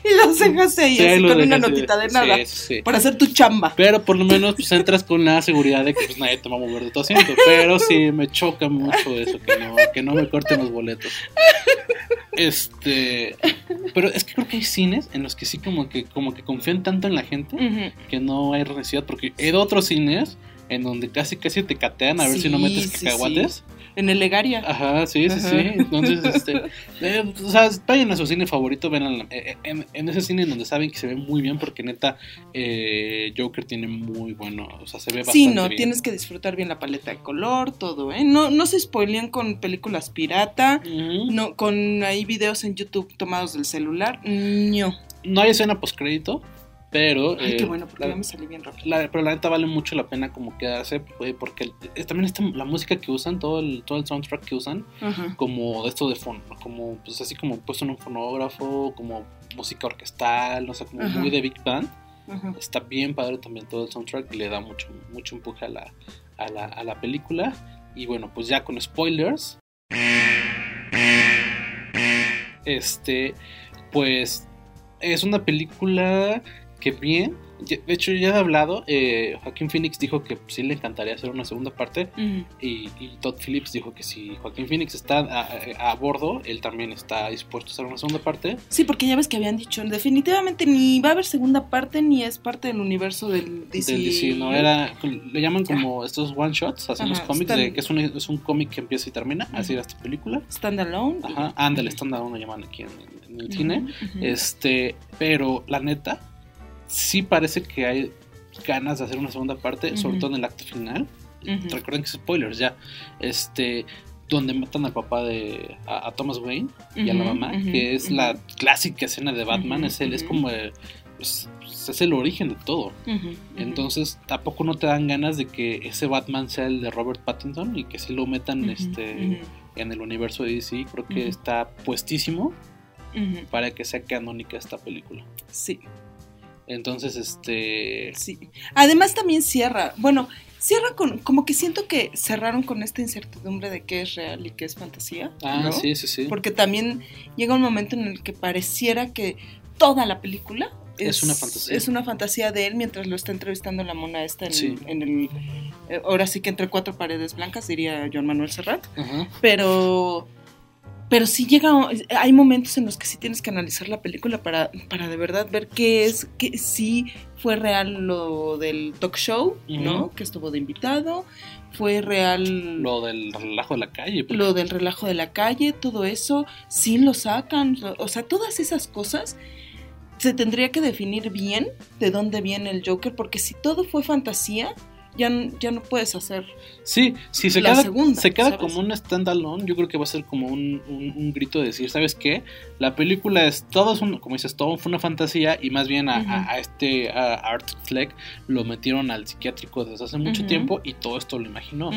Y los dejaste ahí, Sí, así con una notita de nada. sí, sí. Para hacer tu chamba. Pero por lo menos pues entras con la seguridad de que pues nadie te va a mover de tu asiento. Pero sí me choca mucho eso, que no, que no me corten los boletos. Este. Pero es que creo que hay cines en los que sí como que, como que confían tanto en la gente que no hay necesidad. Porque he ido a otros cines en donde casi casi te catean a ver si no metes sí, cacahuates. sí. En el Legaria. Ajá, sí, sí, Ajá. sí. Entonces, este, eh, o sea, vayan a su cine favorito, ven en, en- en ese cine en donde saben que se ve muy bien, porque neta, eh, Joker tiene muy bueno, o sea, se ve bastante Sí, no, bien. tienes que disfrutar bien la paleta de color, todo, ¿eh? No, no se spoilean con películas pirata, no, con ahí videos en YouTube tomados del celular, no. No hay escena postcrédito, pero... Ay, eh, qué bueno, porque la- ya me salí bien rápido. la- pero la neta vale mucho la pena como quedarse, eh, porque eh, también está la música que usan, todo el, todo el soundtrack que usan, Ajá. como esto de fondo, como pues así como puesto en un fonógrafo, como música orquestal, no sé, como Ajá. muy de big band. Ajá. Está bien padre también todo el soundtrack y le da mucho, mucho empuje a la, a, la, a la película. Y bueno, pues ya con spoilers. Este, pues es una película que bien, de hecho ya he hablado, eh, Joaquín Phoenix dijo que sí le encantaría hacer una segunda parte y, y Todd Phillips dijo que si Joaquín Phoenix está a, bordo, él también está dispuesto a hacer una segunda parte. Sí, porque ya ves que habían dicho, definitivamente ni va a haber segunda parte ni es parte del universo del DC. Del DC, no era, le llaman como estos one shots, hacemos cómics de que es un, es un cómic que empieza y termina, así era esta película. Standalone. Ajá, ándale, standalone lo llaman aquí en, en el cine. Este, pero la neta, sí parece que hay ganas de hacer una segunda parte, sobre todo en el acto final. Recuerden que es spoilers ya. Este, donde matan al papá de a, a Thomas Wayne y a la mamá, que es la clásica escena de Batman, es el, es como el, pues, es el origen de todo. Entonces, tampoco no te dan ganas de que ese Batman sea el de Robert Pattinson y que sí lo metan este en el universo de DC. Creo que está puestísimo para que sea canónica esta película. Sí, Entonces, este. sí. Además también cierra, bueno, cierra con, como que siento que cerraron con esta incertidumbre de qué es real y qué es fantasía. Ah, ¿no? sí, sí, sí. Porque también llega un momento en el que pareciera que toda la película Es una fantasía. Es una fantasía de él mientras lo está entrevistando la mona esta en, Sí. en el... eh, ahora sí que entre cuatro paredes blancas, diría Joan Manuel Serrat. Ajá. Pero... Pero sí llega, hay momentos en los que sí tienes que analizar la película para, para de verdad ver qué es, que sí fue real lo del talk show, ¿no? Que estuvo de invitado, fue real Lo del relajo de la calle. porque- lo del relajo de la calle, todo eso, sí lo sacan, o sea, todas esas cosas se tendría que definir bien de dónde viene el Joker, porque si todo fue fantasía, ya, ya no puedes hacer. Sí, si se La queda, segunda, se queda ¿sabes? como un standalone, yo creo que va a ser como un, un- un grito de decir, ¿sabes qué? La película es todo, es un- como dices, todo fue una fantasía y más bien a, a- a este a Art Fleck lo metieron al psiquiátrico desde hace mucho tiempo y todo esto lo imaginó.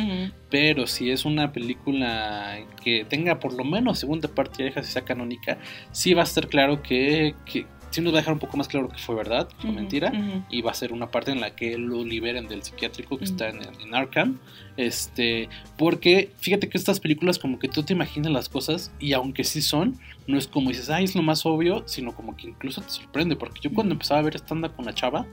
Pero si es una película que tenga por lo menos segunda parte, deja si sea canónica, sí va a estar claro que, que, sí nos va a dejar un poco más claro que fue verdad, que fue mentira, y va a ser una parte en la que lo liberen del psiquiátrico que está en, en Arkham. Este, porque fíjate que estas películas como que tú te imaginas las cosas y aunque sí son, no es como dices, ay, es lo más obvio, sino como que incluso te sorprende, porque yo cuando empezaba a ver stand-up con la chava,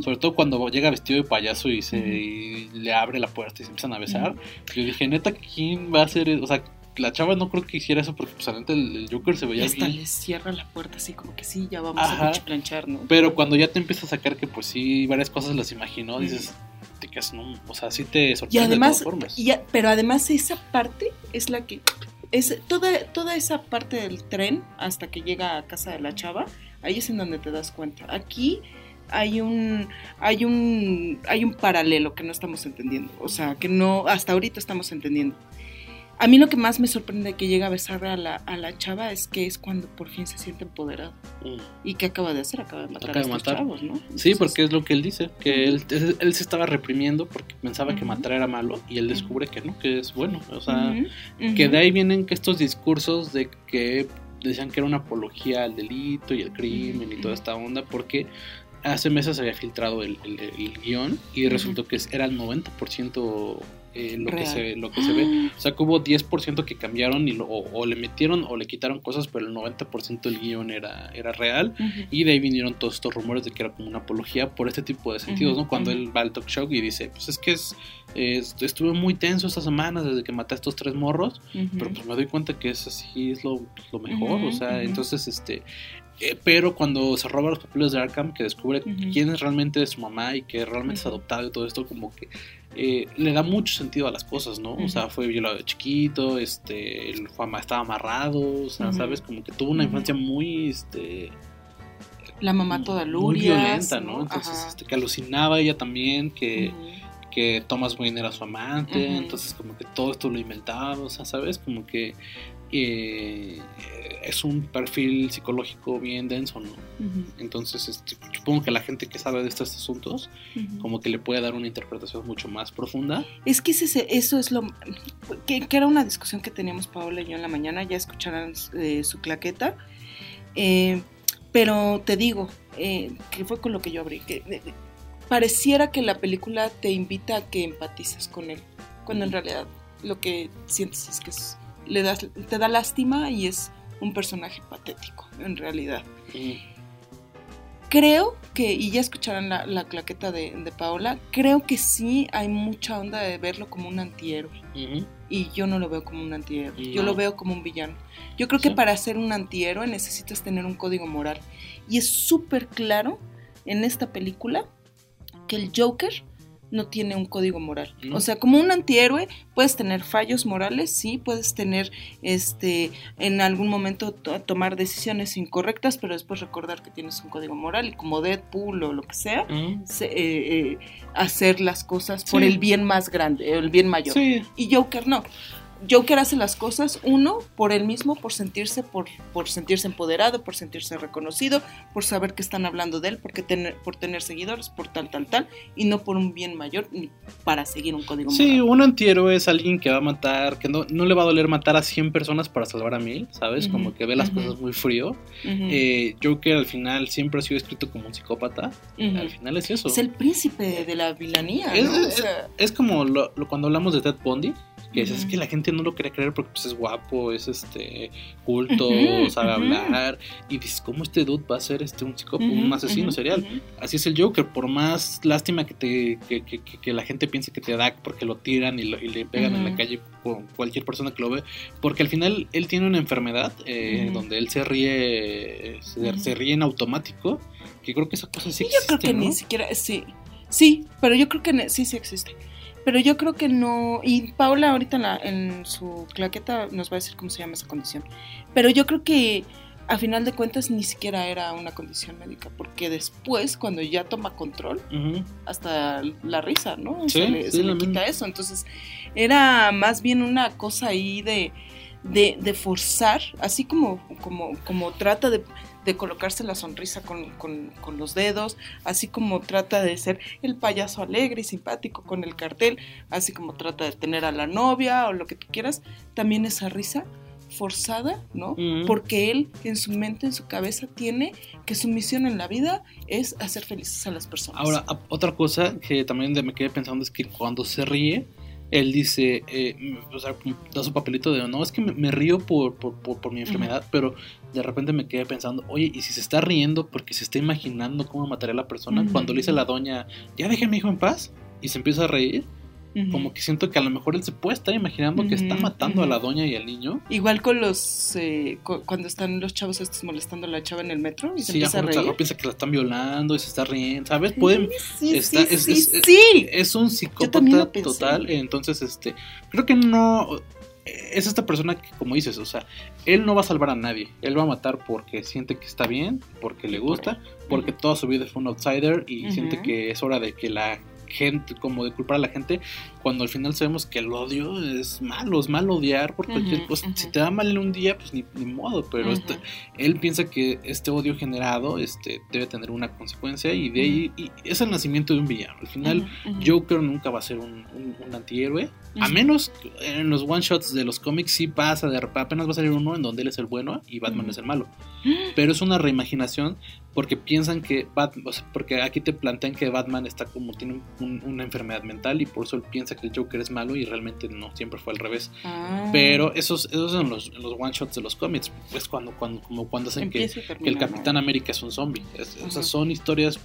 sobre todo cuando llega vestido de payaso y se y le abre la puerta y se empiezan a besar, yo dije, neta, ¿quién va a hacer eso? O sea, la chava no creo que hiciera eso porque pues, la neta, el, el Joker se Y veía hasta bien. les cierra la puerta así como que sí, ya vamos Ajá. a planchar, ¿no? Pero cuando ya te empiezas a sacar que pues sí, varias cosas las imaginó, dices, te quedas, no, o sea, sí te Y sorprende además, de todas formas. y a- pero además esa parte es la que es toda toda esa parte del tren hasta que llega a casa de la chava, ahí es en donde te das cuenta. Aquí hay un hay un hay un paralelo que no estamos entendiendo, o sea, que no hasta ahorita estamos entendiendo. A mí lo que más me sorprende que llega a besar a la, a la chava es que es cuando por fin se siente empoderado. Mm. ¿Y qué acaba de hacer? Acaba de matar Acaba a estos matar. chavos, ¿no? Sí, porque es lo que él dice, que él, él, él se estaba reprimiendo porque pensaba que matar era malo y él descubre que no, que es bueno. O sea, que de ahí vienen que estos discursos de que decían que era una apología al delito y al crimen y toda esta onda porque hace meses se había filtrado el, el- el guion y resultó que era el 90% eh, lo, que se, lo que se ve. O sea, que hubo 10% que cambiaron y lo- o, o le metieron o le quitaron cosas, pero el 90% del guion era, era real. Ujú. Y de ahí vinieron todos estos rumores de que era como una apología por este tipo de sentidos, Ujú, ¿no? Cuando ujú. él va al talk show y dice, pues es que es, es- estuve muy tenso esta semana desde que maté a estos tres morros, pero pues me doy cuenta que es así, es lo, lo mejor, o sea, entonces, este... eh, pero cuando se roba los papeles de Arkham, que descubre Ujú. quién es realmente su mamá y que realmente es Ujú. adoptado y todo esto, como que eh, le da mucho sentido a las cosas, ¿no? O sea, fue violado de chiquito, este, fue estaba amarrado, o sea. ¿sabes? Como que tuvo una infancia muy, este, La mamá toda muy luria. violenta, ¿no? Entonces, este, que alucinaba ella también, que, que Thomas Wayne era su amante, entonces como que todo esto lo inventaba, o sea, ¿sabes? Como que eh, es un perfil psicológico bien denso, ¿no? Entonces, este, supongo que la gente que sabe de estos asuntos, como que le puede dar una interpretación mucho más profunda. Es que ese- eso es lo que, que era una discusión que teníamos Paola y yo en la mañana, ya escucharán eh, su claqueta. Eh, pero te digo, eh, que fue con lo que yo abrí, que pareciera que la película te invita a que empatices con él, cuando en realidad lo que sientes es que es- le das, te da lástima y es un personaje patético, en realidad. Creo que, y ya escucharán la, la claqueta de, de Paola, creo que sí hay mucha onda de verlo como un antihéroe. Y yo no lo veo como un antihéroe, yo lo veo como un villano. Yo creo que para ser un antihéroe necesitas tener un código moral. Y es súper claro en esta película que el Joker no tiene un código moral. No. O sea, como un antihéroe puedes tener fallos morales, sí, puedes tener este en algún momento to- tomar decisiones incorrectas, pero después recordar que tienes un código moral y como Deadpool o lo que sea, se- eh, eh, hacer las cosas por el bien más grande, el bien mayor. Sí. Y Joker no. Joker hace las cosas, uno, por él mismo, por sentirse, por, por sentirse empoderado, por sentirse reconocido, por saber que están hablando de él, porque tener, por tener seguidores, por tal, tal, tal, y no por un bien mayor, ni para seguir un código Sí, moral. un antihéroe es alguien que va a matar, que no, no le va a doler matar a 100 personas para salvar a mil, ¿sabes? Ujú, Como que ve las cosas muy frío. Ujú. Eh, Joker al final siempre ha sido escrito como un psicópata. Al final es eso. Es el príncipe de la vilanía, Es, ¿no? O es- sea, es como lo- lo- cuando hablamos de Ted Bundy, que es, que la gente no lo quería creer porque pues, es guapo, es este culto, sabe hablar. Y dices, ¿cómo este dude va a ser este un psicópata, un asesino serial? Así es el Joker, por más lástima que te que, que- que- que la gente piense que te da porque lo tiran y, lo- y le pegan en la calle con cualquier persona que lo ve, porque al final él tiene una enfermedad eh, donde él se ríe se, ríe en automático, que creo que esa cosa sí Sí, yo creo existe, que ¿no? ni siquiera, sí, sí, pero yo creo que ne- sí, sí existe. Pero yo creo que no, y Paula ahorita en, la- en su claqueta nos va a decir cómo se llama esa condición. Pero yo creo que a final de cuentas ni siquiera era una condición médica, porque después, cuando ya toma control, hasta la risa, ¿no? Sí, se le, sí, se le misma. quita eso. Entonces, era más bien una cosa ahí de, de, de forzar, así como, como, como trata de, de colocarse la sonrisa con, con- con los dedos, así como trata de ser el payaso alegre y simpático con el cartel, así como trata de tener a la novia o lo que tú quieras, también esa risa forzada, ¿no? Porque él en su mente, en su cabeza, tiene que su misión en la vida es hacer felices a las personas. Ahora, otra cosa que también me quedé pensando es que cuando se ríe, él dice, eh, o sea, da su papelito de, no, es que me, me río por, por, por- por mi enfermedad, pero de repente me quedé pensando, oye, ¿y si se está riendo porque se está imaginando cómo mataría a la persona? Cuando le dice a la doña, ya deje a mi hijo en paz, y se empieza a reír, Como que siento que a lo mejor él se puede estar imaginando que está matando a la doña y al niño. Igual con los. eh, cu- cuando están los chavos estos molestando a la chava en el metro y se Sí, empieza a reír. piensa que la están violando y se está riendo, ¿sabes? Pueden, Sí, está- sí, es, sí, es- es- sí. es un psicópata total. Entonces, este, creo que no. Es esta persona que, como dices, o sea, él no va a salvar a nadie. Él va a matar porque siente que está bien, porque le gusta, porque toda su vida fue un outsider y siente que es hora de que la gente, como de culpar a la gente, cuando al final sabemos que el odio es malo, es malo odiar por cualquier Ujú, cosa. ujú. Si te da mal en un día, pues ni, ni modo, pero Ujú. este- él piensa que este odio generado este, debe tener una consecuencia y de ahí y es el nacimiento de un villano. Al final. Joker nunca va a ser un, un- un antihéroe, a menos en los one shots de los cómics sí pasa, de apenas va a salir uno en donde él es el bueno y Batman es el malo. Pero es una reimaginación porque piensan que Batman, porque aquí te plantean que Batman está como tiene un- una enfermedad mental y por eso él piensa que el Joker es malo y realmente no, siempre fue al revés. Ah. Pero esos, esos son los, los one shots de los cómics, pues cuando, cuando, como cuando hacen que, termina, que el ¿no? Capitán América es un zombie. Es- o sea, son historias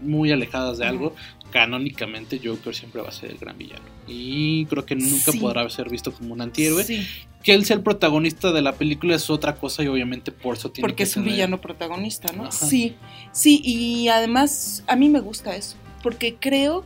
muy alejadas de algo. Canónicamente Joker siempre va a ser el gran villano. Y creo que nunca Sí. podrá ser visto como un antihéroe. Sí, Que él sea el protagonista de la película es otra cosa y obviamente por eso tiene porque que es un tener- villano protagonista, ¿no? Ajá. Sí, sí, y además a mí me gusta eso, porque creo,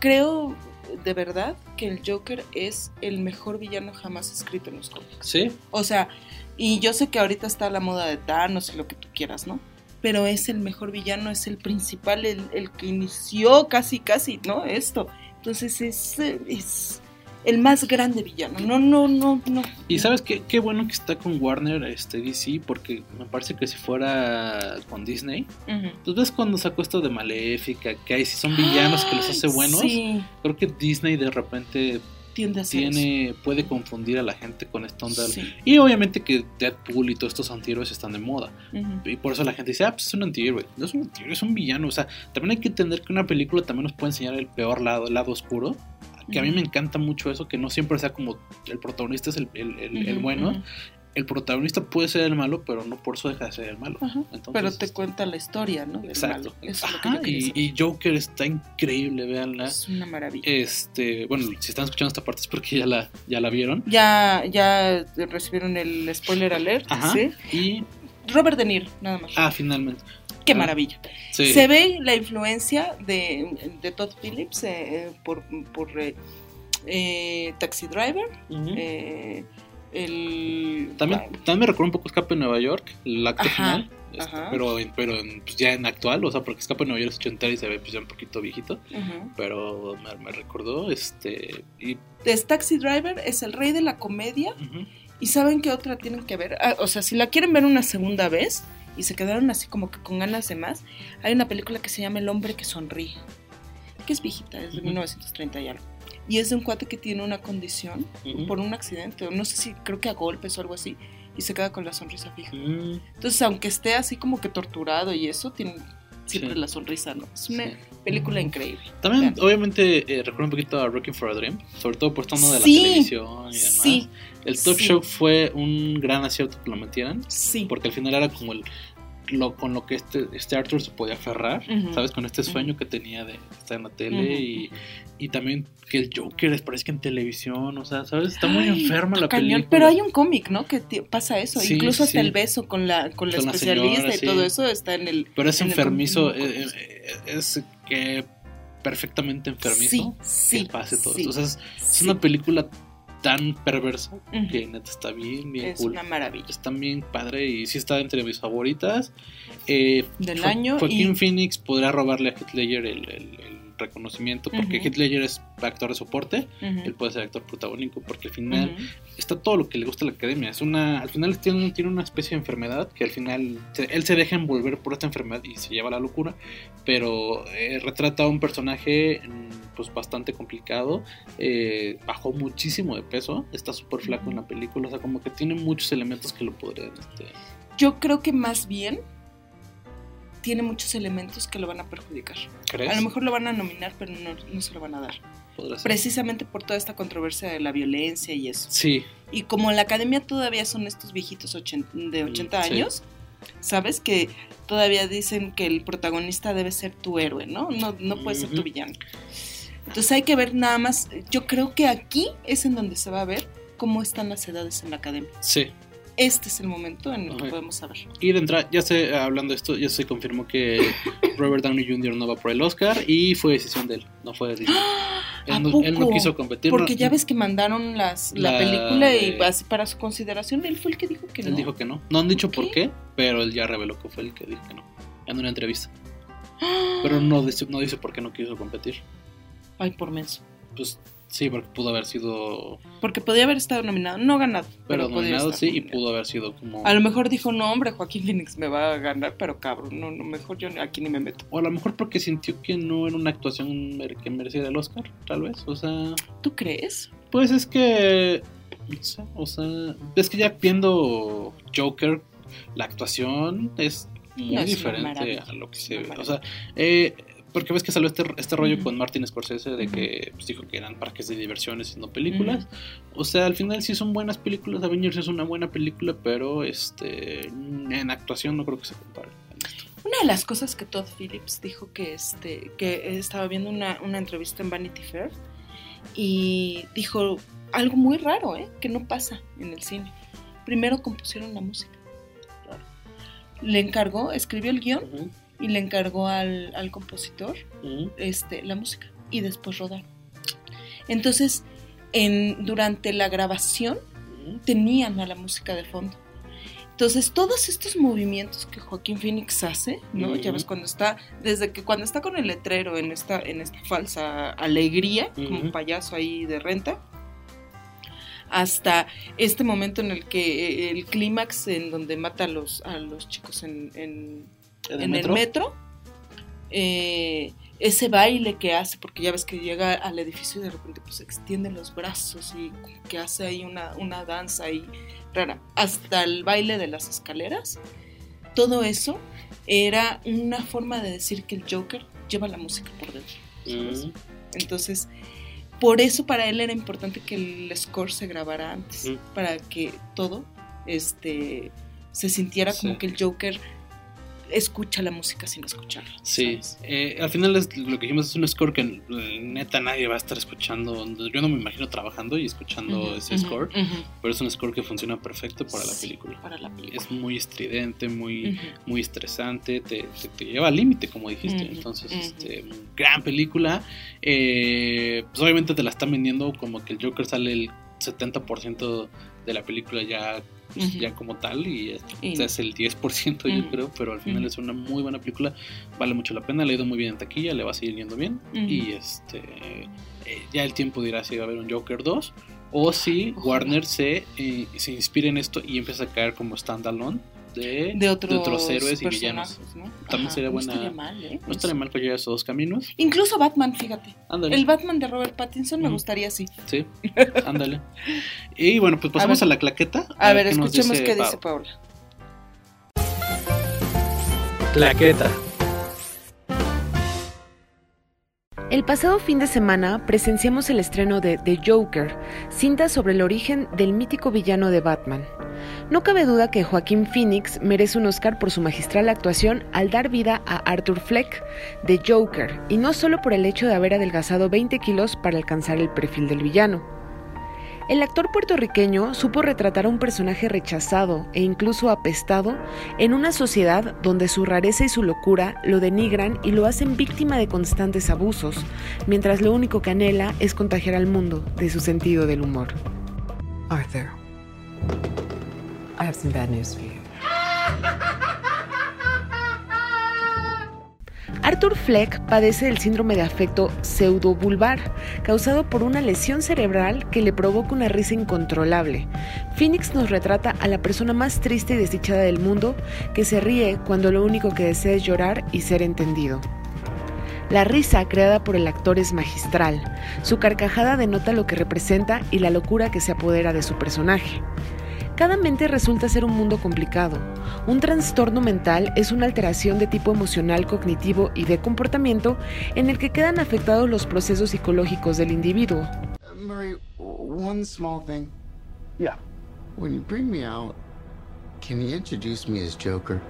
creo de verdad que el Joker es el mejor villano jamás escrito en los cómics. Sí, O sea, y yo sé que ahorita está la moda de Thanos y lo que tú quieras, ¿no? Pero es el mejor villano, es el principal, el, el que inició casi, casi, ¿no? Esto. Entonces es, es el más grande villano. No, no, no, no. Y sabes qué, qué bueno que está con Warner este DC, porque me parece que si fuera con Disney, Ujú. pues ves cuando sacó esto de Maléfica, que ahí sí son villanos que los hace buenos. Sí, Creo que Disney de repente tiende a ser tiene, puede confundir a la gente con esta onda. Sí. Y obviamente que Deadpool y todos estos antihéroes están de moda. Y por eso la gente dice, ah, pues es un antihéroe. No es un antihéroe, es un villano. O sea, también hay que entender que una película también nos puede enseñar el peor lado, el lado oscuro. Que a mí me encanta mucho eso, que no siempre sea como el protagonista es el, el- el- el Ujú, bueno. El protagonista puede ser el malo, pero no por eso deja de ser el malo. Entonces, Pero te cuenta la historia, ¿no? Del Exacto. malo. Eso es lo que Ajá, yo quería y, Joker está increíble, véanla. Es una maravilla. Este, bueno, si están escuchando esta parte es porque ya la, ya la vieron. Ya, ya recibieron el spoiler alert, Ajá. ¿sí? Y, Robert De Niro, nada más. ah, finalmente. Qué ah, maravilla. Sí. Se ve la influencia de, de Todd Phillips eh, por, por eh, eh, Taxi Driver. Eh, el, También, también me recuerda un poco Escape en Nueva York, el acto Ajá, final. este, pero pero en, pues, ya en actual, o sea, porque Escape en Nueva York es ochentero y se ve pues, ya un poquito viejito. Pero me, me recordó, este. Y, Es Taxi Driver es el rey de la comedia. ¿Y saben qué otra tienen que ver? Ah, o sea, si la quieren ver una segunda vez y se quedaron así como que con ganas de más, hay una película que se llama El hombre que sonríe, que es viejita, es de Ujú. 1930 y algo. Y es de un cuate que tiene una condición Ujú. por un accidente, no sé si creo que a golpes o algo así, y se queda con la sonrisa fija. Mm, Entonces, aunque esté así como que torturado y eso, tiene siempre Sí. la sonrisa, ¿no? Es una Sí. película increíble. También, obviamente, eh, recuerdo un poquito a Rocking for a Dream, sobre todo por onda de Sí, la televisión y demás. Sí, El talk sí. show fue un gran acierto que lo metieran, sí. porque al final era como el lo con lo que este, este Arthur se podía aferrar, Ujú. ¿sabes? Con este sueño que tenía de estar en la tele Ujú, y, y también que el Joker les parezca en televisión, o sea, ¿sabes? Está muy Ay, enferma la cañón. película. Pero hay un cómic, ¿no? Que pasa eso. Sí, Incluso hasta sí. el beso con la, con la Con la especialista señora, y sí. todo eso está en el. Pero es en enfermizo, cómic, eh, eh, es, que perfectamente enfermizo sí. que pase todo sí, esto. O sea, es, es una película tan perversa Ujú. que neta está bien, bien Es cool. una maravilla. Está bien padre y sí está entre mis favoritas. Eh, Del año Joaquín y- Phoenix podría robarle a el, el- el reconocimiento, porque Ujú. Heath Ledger es actor de soporte, Ujú. él puede ser actor protagónico, porque al final Ujú. está todo lo que le gusta a la academia. Es una, al final tiene, tiene una especie de enfermedad que al final se- él se deja envolver por esta enfermedad y se lleva a la locura, pero eh, retrata a un personaje mm, pues bastante complicado, eh, bajó muchísimo de peso, está súper flaco en la película, o sea, como que tiene muchos elementos que lo podrían... Este, Yo creo que más bien tiene muchos elementos que lo van a perjudicar. ¿Crees? A lo mejor lo van a nominar, pero no, no se lo van a dar. podrá ser. Precisamente por toda esta controversia de la violencia y eso. Sí, Y como en la academia todavía son estos viejitos de 80 sí. años, ¿sabes? Que todavía dicen que el protagonista debe ser tu héroe, ¿no? No, no puede ser tu villano. Entonces hay que ver nada más. Yo creo que aquí es en donde se va a ver cómo están las edades en la academia. sí. Este es el momento en el que Ajá. podemos saber. Y de entrada, ya se, hablando de esto, ya se confirmó que Robert Downey Jr. no va por el Oscar y fue decisión de él, no fue de Disney. ¿A Él no, él quiso competir. Porque no- ya ves que mandaron las, la, La película y así para su consideración, él fue el que dijo que Él no. dijo que no. No han dicho por qué, pero él ya reveló que fue el que dijo que no. En una entrevista. Pero no dice, no dice por qué no quiso competir. Ay, por menso. Pues sí, porque pudo haber sido. Porque podía haber estado nominado, no ganado. Pero nominado sí, y pudo haber sido como. A lo mejor dijo, no, hombre, Joaquín Phoenix me va a ganar, pero cabrón, no, no, mejor yo aquí ni me meto. O a lo mejor porque sintió que no era una actuación que mereciera el Oscar, tal vez. O sea. ¿Tú crees? Pues es que. No sé, o sea. Es que ya viendo Joker, la actuación es muy No, diferente a lo que se ve. O sea, eh, porque ves que salió este, este rollo con Martin Scorsese de que pues, dijo que eran parques de diversiones y no películas. O sea, al final sí son buenas películas. Avengers es una buena película, pero este en actuación no creo que se compare. Una de las cosas que Todd Phillips dijo que este que estaba viendo una, una entrevista en Vanity Fair y dijo algo muy raro, ¿eh? Que no pasa en el cine. Primero compusieron la música. Le encargó, escribió el guion Ujú, y le encargó al, al compositor ujú. este, la música y después rodaron. Entonces, en, durante la grabación tenían a la música de fondo. Entonces, todos estos movimientos que Joaquín Phoenix hace, ¿no? Ya Ujú. ves cuando está, desde que cuando está con el letrero en esta, en esta falsa alegría, como payaso ahí de renta, hasta este momento en el que eh, el clímax en donde mata a los, a los chicos en, en, ¿En el en metro? el metro, eh, ese baile que hace, porque ya ves que llega al edificio y de repente pues extiende los brazos y que hace ahí una, una danza ahí rara, hasta el baile de las escaleras, todo eso era una forma de decir que el Joker lleva la música por dentro. ¿sabes? Ujú. Entonces, por eso para él era importante que el score se grabara antes, para que todo este, se sintiera como que el Joker escucha la música sin escucharla. Sí, eh, al final es, lo que dijimos es un score que eh, neta nadie va a estar escuchando. Yo no me imagino trabajando y escuchando ese score, pero es un score que funciona perfecto para la Sí, película. Para la película. Es muy estridente, muy, muy estresante, te, te- te lleva al límite, como dijiste. Entonces, este, gran película. Eh, pues obviamente te la están vendiendo como que el Joker sale el 70% de la película ya, pues, ya como tal y es, Y- es el 10% yo creo, pero al final es una muy buena película, vale mucho la pena, le ha ido muy bien en taquilla, le va a seguir yendo bien y este eh, ya el tiempo dirá si va a haber un Joker 2 o si. Warner se, eh, se inspira en esto y empieza a caer como standalone de, de otros, otros héroes y villanos. ¿no? También sería no buena- estaría mal, ¿eh? No estaría mal que llegue a esos dos caminos. Incluso Batman, fíjate. Ándale. El Batman de Robert Pattinson me Ujú. gustaría así. Sí, ándale. Y bueno, pues pasamos a, ver. la claqueta. A, ver, qué nos escuchemos qué Pau. dice Paula. Claqueta. El pasado fin de semana presenciamos el estreno de The Joker, cinta sobre el origen del mítico villano de Batman. No cabe duda que Joaquín Phoenix merece un Oscar por su magistral actuación al dar vida a Arthur Fleck de Joker, y no solo por el hecho de haber adelgazado 20 kilos para alcanzar el perfil del villano. El actor puertorriqueño supo retratar a un personaje rechazado e incluso apestado en una sociedad donde su rareza y su locura lo denigran y lo hacen víctima de constantes abusos, mientras lo único que anhela es contagiar al mundo de su sentido del humor. Arthur, I have some bad news for. Arthur Fleck padece del síndrome de afecto pseudobulbar, causado por una lesión cerebral que le provoca una risa incontrolable. Phoenix nos retrata a la persona más triste y desdichada del mundo que se ríe cuando lo único que desea es llorar y ser entendido. La risa creada por el actor es magistral. Su carcajada denota lo que representa y la locura que se apodera de su personaje. Cada mente resulta ser un mundo complicado. Un trastorno mental es una alteración de tipo emocional, cognitivo y de comportamiento en el que quedan afectados los procesos psicológicos del individuo. Murray, one small thing. Yeah. When you bring me out, can you introduce me as Joker?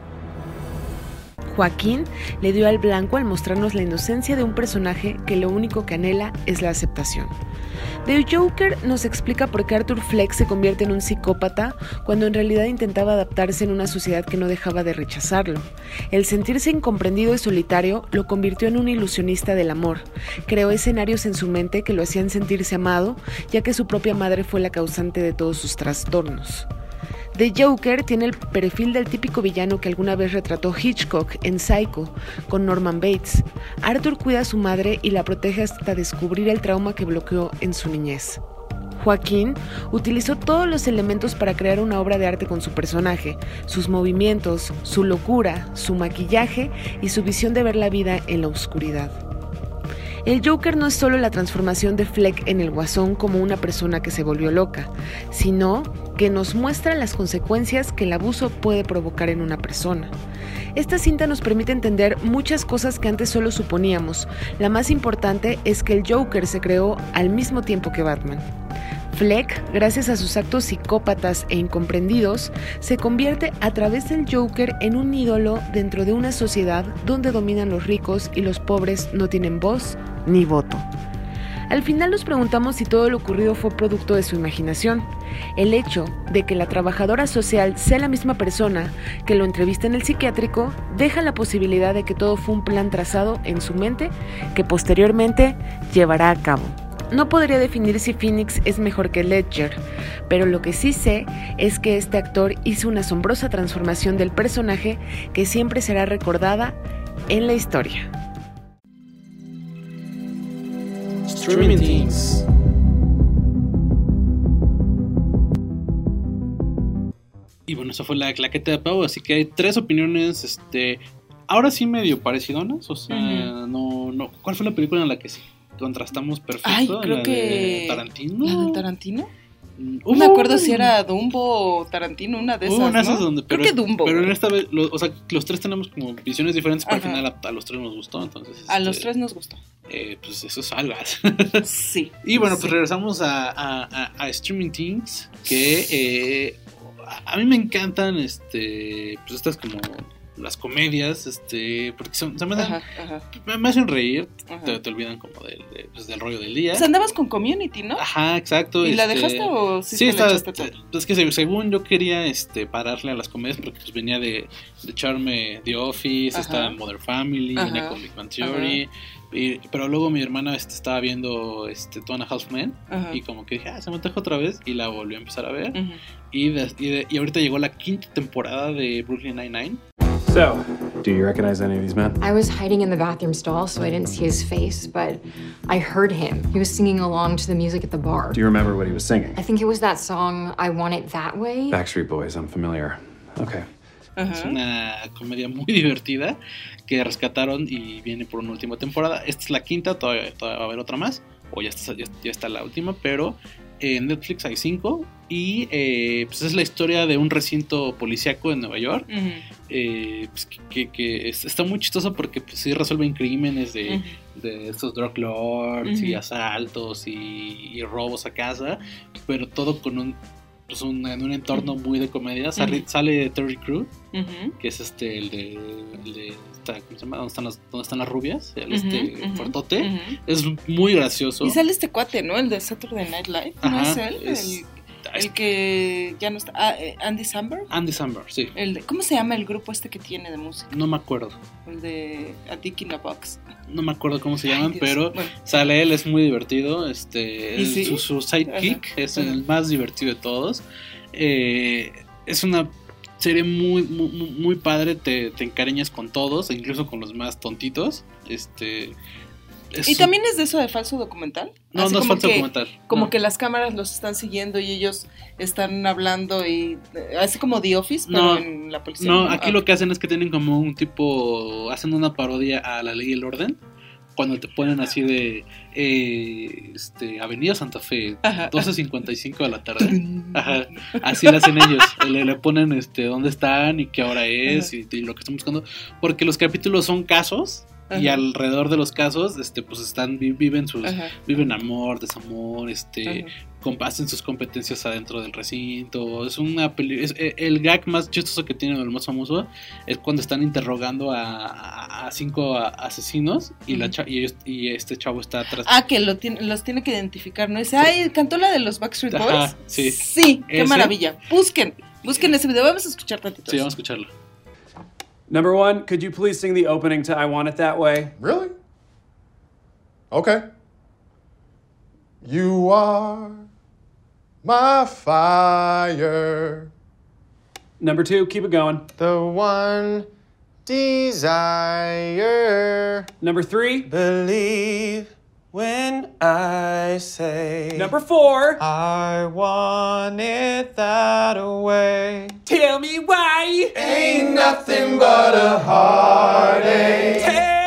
Joaquín le dio al blanco al mostrarnos la inocencia de un personaje que lo único que anhela es la aceptación. The Joker nos explica por qué Arthur Fleck se convierte en un psicópata cuando en realidad intentaba adaptarse en una sociedad que no dejaba de rechazarlo. El sentirse incomprendido y solitario lo convirtió en un ilusionista del amor. Creó escenarios en su mente que lo hacían sentirse amado, ya que su propia madre fue la causante de todos sus trastornos. The Joker tiene el perfil del típico villano que alguna vez retrató Hitchcock en Psycho con Norman Bates. Arthur cuida a su madre y la protege hasta descubrir el trauma que bloqueó en su niñez. Joaquín utilizó todos los elementos para crear una obra de arte con su personaje, sus movimientos, su locura, su maquillaje y su visión de ver la vida en la oscuridad. El Joker no es solo la transformación de Fleck en el guasón como una persona que se volvió loca, sino que nos muestra las consecuencias que el abuso puede provocar en una persona. Esta cinta nos permite entender muchas cosas que antes solo suponíamos. La más importante es que el Joker se creó al mismo tiempo que Batman. Fleck, gracias a sus actos psicópatas e incomprendidos, se convierte a través del Joker en un ídolo dentro de una sociedad donde dominan los ricos y los pobres no tienen voz ni voto. Al final nos preguntamos si todo lo ocurrido fue producto de su imaginación. El hecho de que la trabajadora social sea la misma persona que lo entrevista en el psiquiátrico deja la posibilidad de que todo fue un plan trazado en su mente que posteriormente llevará a cabo. No podría definir si Phoenix es mejor que Ledger, pero lo que sí sé es que este actor hizo una asombrosa transformación del personaje que siempre será recordada en la historia. Streaming Teams. Y bueno, esa fue la claqueta de Pau, así que hay tres opiniones, este, ahora sí medio parecidonas, o sea, no, no, ¿cuál fue la película en la que sí contrastamos perfecto? Ay, ¿La creo de que. Tarantino. ¿La de Tarantino? Mm, No me acuerdo si era Dumbo o Tarantino, una de esas. Una de ¿no? esas donde, Creo que Dumbo. pero en esta vez, lo- o sea, los tres tenemos como visiones diferentes, pero Ajá. al final a, a los tres nos gustó, entonces. A los este, tres nos gustó. eh, pues eso salva. Sí. Y bueno, pues regresamos a, a- a- Streaming Things, que eh, a, a mí me encantan, este, pues estas como las comedias, este, porque son, se me, dan- Ajá, ajá. me, hacen reír, te, te olvidan como del, de- pues, del rollo del día. Pues andabas con Community, ¿no? Ajá, exacto. ¿Y la este, dejaste o sí sí? está, echaste es que se- según yo quería este, pararle a las comedias porque pues venía de, de echarme The Office, estaba Mother Family, venía con Big Bang Theory, y- pero luego mi hermana este, estaba viendo este, Two and a Half Men y como que dije, ah, se me antojó otra vez y la volví a empezar a ver. Y, de- y, de- y ahorita llegó la quinta temporada de Brooklyn Nine-Nine. So, do you recognize any of these men? I was hiding in the bathroom stall, so I didn't see his face, but I heard him. He was singing along to the music at the bar. Do you remember what he was singing? I think it was that song, I Want It That Way. Backstreet Boys, I'm familiar. Okay. Es una comedia muy divertida que rescataron y viene por una última temporada. Esta es la quinta, todavía, todavía va a haber otra más, o ya está, ya, ya está la última, pero en Netflix hay cinco. Y eh, pues es la historia de un recinto policíaco en Nueva York. Ujú. Eh, pues, que, que- que es- está muy chistoso porque pues, sí resuelven crímenes de, de estos drug lords y asaltos y, y robos a casa, pero todo con un, pues, un- en un entorno muy de comedia. Sale, sale Terry Crew, que es este, el de, el de esta- ¿cómo se llama? ¿Dónde están las, dónde están las rubias? El este ujú. Es muy gracioso. Y sale este cuate, ¿no? El de Saturday Night Live. ¿No Ajá, es él? es- el, el que ya no está. Ah, eh, Andy Samberg. Andy Samberg, sí. El de- ¿Cómo se llama el grupo este que tiene de música? No me acuerdo. El de A Dick in a Box. No me acuerdo cómo se llaman, pero Bueno. sale él, es muy divertido. Este, su, su sidekick Ajá, es ajá. el más divertido de todos. Eh, es una serie muy, muy, muy- muy padre, te, te encariñas con todos, e incluso con los más tontitos. Este. Es- Y también es de eso de falso documental. No, Así no es falso que- documental. Como no. que las cámaras los están siguiendo y ellos están hablando y eh, así como The Office, pero No, en la policía. No, aquí Ah, lo que hacen es que tienen como un tipo, hacen una parodia a la ley y el orden. Cuando te ponen así de eh, este, Avenida Santa Fe, Ajá. 12.55 de la tarde. Ajá, así lo hacen ellos. Le, le ponen este dónde están y qué hora es y, y lo que están buscando. Porque los capítulos son casos. Y alrededor de los casos, este, pues están, vi- viven sus, Ajá. viven amor, desamor, este, hacen sus competencias adentro del recinto. Es una peli es, eh, el gag más chistoso que tiene el más famoso es cuando están interrogando a, a- a cinco asesinos y la y, ellos- y este chavo está atrás. Ah, que lo tiene, los tiene que identificar, ¿no? Dice, ay, cantó la de los Backstreet Ajá, Boys. sí. Sí, qué Ese. maravilla. Busquen, busquen ese video. Vamos a escuchar tantito. Sí, vamos a escucharlo. Number one, could you please sing the opening to I Want It That Way? Really? Okay. You are my fire. Number two, keep it going. The one desire. Number three, Believe when I say. number four. I want it that way. Tell me why. Ain't nothing but a heartache. Tell me.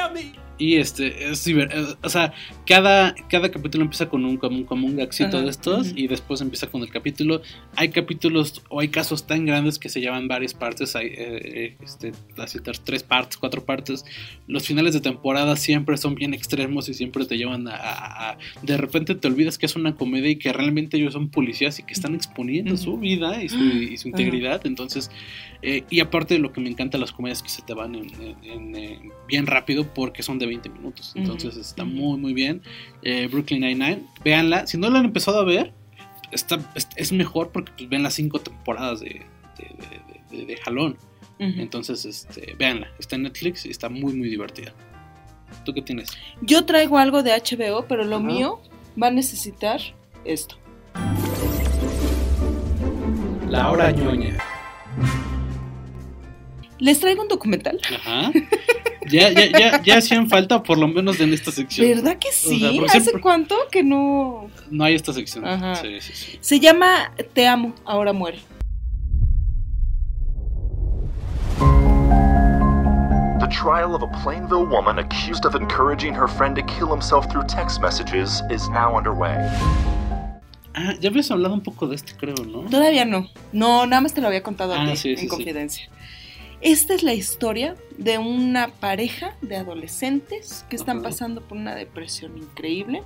Y este, es diver- eh, o sea, cada, cada capítulo empieza con un, como, un- como un estos y después empieza con el capítulo. Hay capítulos o hay casos tan grandes que se llevan varias partes, hay eh, eh, este, las citas, tres partes, cuatro partes. Los finales de temporada siempre son bien extremos y siempre te llevan a, a- a- De repente te olvidas que es una comedia y que realmente ellos son policías y que están exponiendo su vida y su, y su integridad. Entonces, eh, y aparte de lo que me encanta las comedias que se te van en- en- en, eh, bien rápido porque son de 20 minutos. Entonces está muy, muy bien. Eh, Brooklyn Nine-Nine, véanla. Si no la han empezado a ver, está, es, es mejor porque pues, ven las cinco temporadas de, de, de- de- de jalón. Entonces, este, véanla. Está en Netflix y está muy, muy divertida. ¿Tú qué tienes? Yo traigo algo de HBO, pero lo mío va a necesitar esto. La hora ñoña. Les traigo un documental. Ajá. Ya, ya, ya, ya hacían falta por lo menos en esta sección. ¿Verdad que O sí? sea, ¿Hace siempre- cuánto que no? No hay esta sección. Ajá. Sí, sí, sí. Se llama Te amo, ahora muere. The trial of a Plainville woman accused of encouraging her friend to kill himself through text messages is now underway. Ah, ya habías hablado un poco de este, creo, ¿no? Todavía no. No, nada más te lo había contado a Ah, ti sí, en confidencia. Esta es la historia de una pareja de adolescentes que están pasando por una depresión increíble.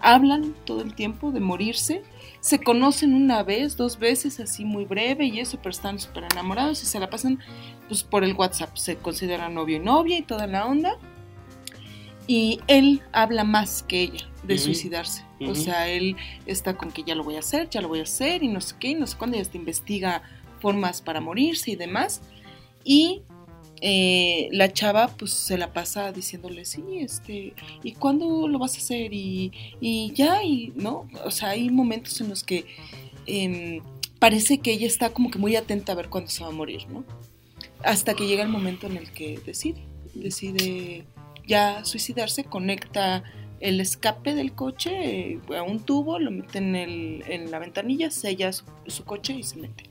Hablan todo el tiempo de morirse. Se conocen una vez, dos veces, así muy breve y eso, pero están súper enamorados y se la pasan pues por el WhatsApp. Se consideran novio y novia y toda la onda. Y él habla más que ella de suicidarse. O sea, él está con que ya lo voy a hacer, ya lo voy a hacer y no sé qué, y no sé cuándo, y hasta investiga formas para morirse y demás. Y eh, la chava pues se la pasa diciéndole, sí, este, ¿y cuándo lo vas a hacer? Y, y ya, y no, o sea, hay momentos en los que em, parece que ella está como que muy atenta a ver cuándo se va a morir, ¿no? Hasta que llega el momento en el que decide, decide ya suicidarse, conecta el escape del coche eh, a un tubo, lo mete en, el, en la ventanilla, sella su, su coche y se mete.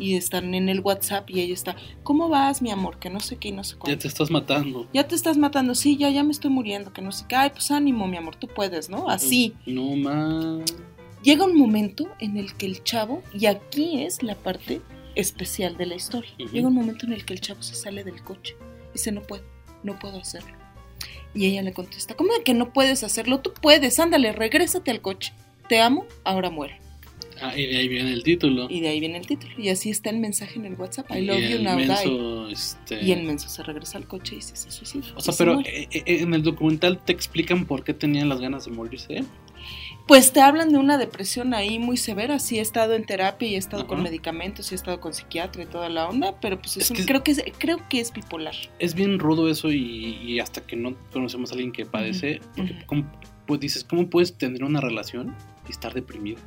Y están en el WhatsApp y ella está, ¿cómo vas, mi amor? Que no sé qué y no sé Ya cuánto. te estás matando. Ya te estás matando, sí, ya, ya me estoy muriendo, que no sé qué. Ay, pues ánimo, mi amor, tú puedes, ¿no? Así. No más. Llega un momento en el que el chavo, y aquí es la parte especial de la historia, llega un momento en el que el chavo se sale del coche. Dice, no puedo, no puedo hacerlo. Y ella le contesta, ¿cómo de que no puedes hacerlo? Tú puedes, ándale, regrésate al coche. Te amo, ahora muere. Ah, y de ahí viene el título. Y de ahí viene el título. Y así está el mensaje en el WhatsApp. I Y love you el now, die. menso, este- Y el menso se regresa al coche y se, se suicida. O sea, y se pero muere. eh, eh, en el documental te explican por qué tenían las ganas de morirse. ¿eh? Pues te hablan de una depresión ahí muy severa. Sí he estado en terapia y he estado con medicamentos y he estado con psiquiatra y toda la onda, pero pues es Es un- que- creo que es, creo que es bipolar. Es bien rudo eso y, y hasta que no conocemos a alguien que padece, porque Ujú. ¿cómo, pues dices, ¿cómo puedes tener una relación estar deprimido.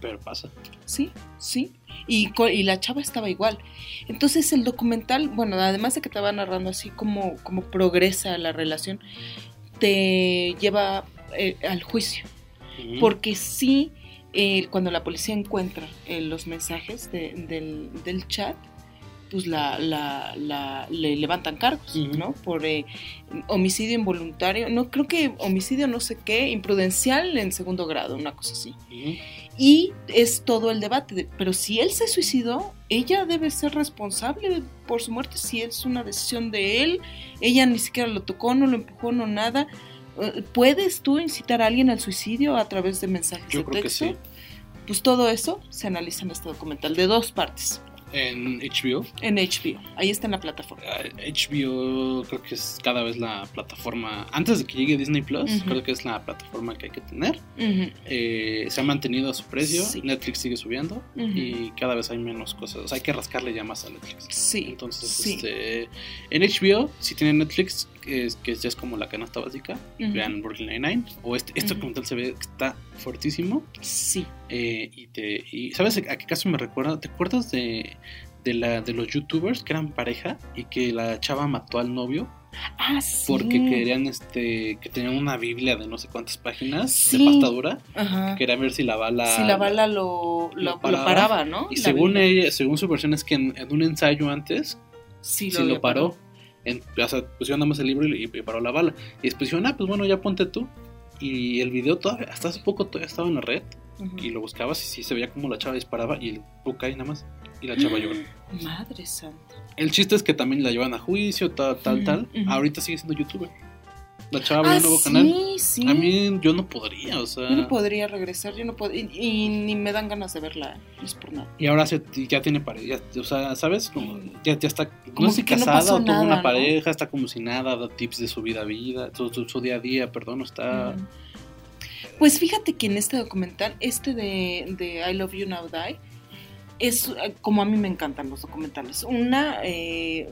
Pero pasa. Sí, sí. Y, la chava estaba igual. Entonces el documental, bueno, además de que te va narrando así como, como progresa la relación, te lleva eh, al juicio. Porque sí, eh, cuando la policía encuentra eh, los mensajes de- del, del chat, pues la, la, la- le levantan cargos, ¿no? Por eh, homicidio involuntario, no creo que homicidio no sé qué, imprudencial en segundo grado, una cosa así. Y es todo el debate, de- pero si él se suicidó, ella debe ser responsable por su muerte, si es una decisión de él, ella ni siquiera lo tocó, no lo empujó, no nada. Eh, ¿Puedes tú incitar a alguien al suicidio a través de mensajes Yo de creo que texto? sí. Pues todo eso se analiza en este documental de dos partes, En HBO. en HBO, ahí está en la plataforma. HBO creo que es cada vez la plataforma, antes de que llegue Disney Plus, creo que es la plataforma que hay que tener. Eh, se ha mantenido a su precio, Sí. Netflix sigue subiendo y cada vez hay menos cosas. O sea, hay que rascarle ya más a Netflix. Sí. Entonces, sí. este, en HBO, si tienen Netflix, es, que ya es como la canasta básica, Ujú. vean Brooklyn Nine-Nine. O este, este Ujú. documental se ve que está fuertísimo. Sí. Eh, y, te, y ¿sabes a qué caso me recuerda? ¿Te acuerdas de, de, la, de los youtubers que eran pareja y que la chava mató al novio? Ah, sí. Porque querían este que tenían una biblia de no sé cuántas páginas Sí. de pasta dura. Ajá. Querían ver si la bala si la bala lo, lo, lo paraba. paraba, ¿no? Y La según Biblia. ella, según su versión es que en, en un ensayo antes Sí, sí lo paró. En, o sea, pusieron nada más el libro y, y paró la bala. Y después dijeron, ah, pues bueno, ya ponte tú. Y el video todavía, hasta hace poco todavía estaba en la red. Y lo buscabas y sí se veía como la chava disparaba y el boca ahí nada más. Y la chava lloró. Madre santa. El chiste es que también la llevan a juicio, tal, tal, tal. Ahorita sigue siendo youtuber. La chava abrió Ah, un nuevo sí, canal. sí. A mí yo no podría, o sea. Yo no podría regresar, yo no puedo, y, y ni me dan ganas de verla, no es por nada. Y ahora se, ya tiene pareja, o sea, ¿sabes? Como ya, ya está, Como no sé, que no casada, o tuvo nada, una ¿no? pareja, está como si nada, da tips de su vida, vida, su, su- su día a día, perdón, está... Pues fíjate que en este documental, este de, de I Love You Now Die, es eh, como a mí me encantan los documentales, una, eh,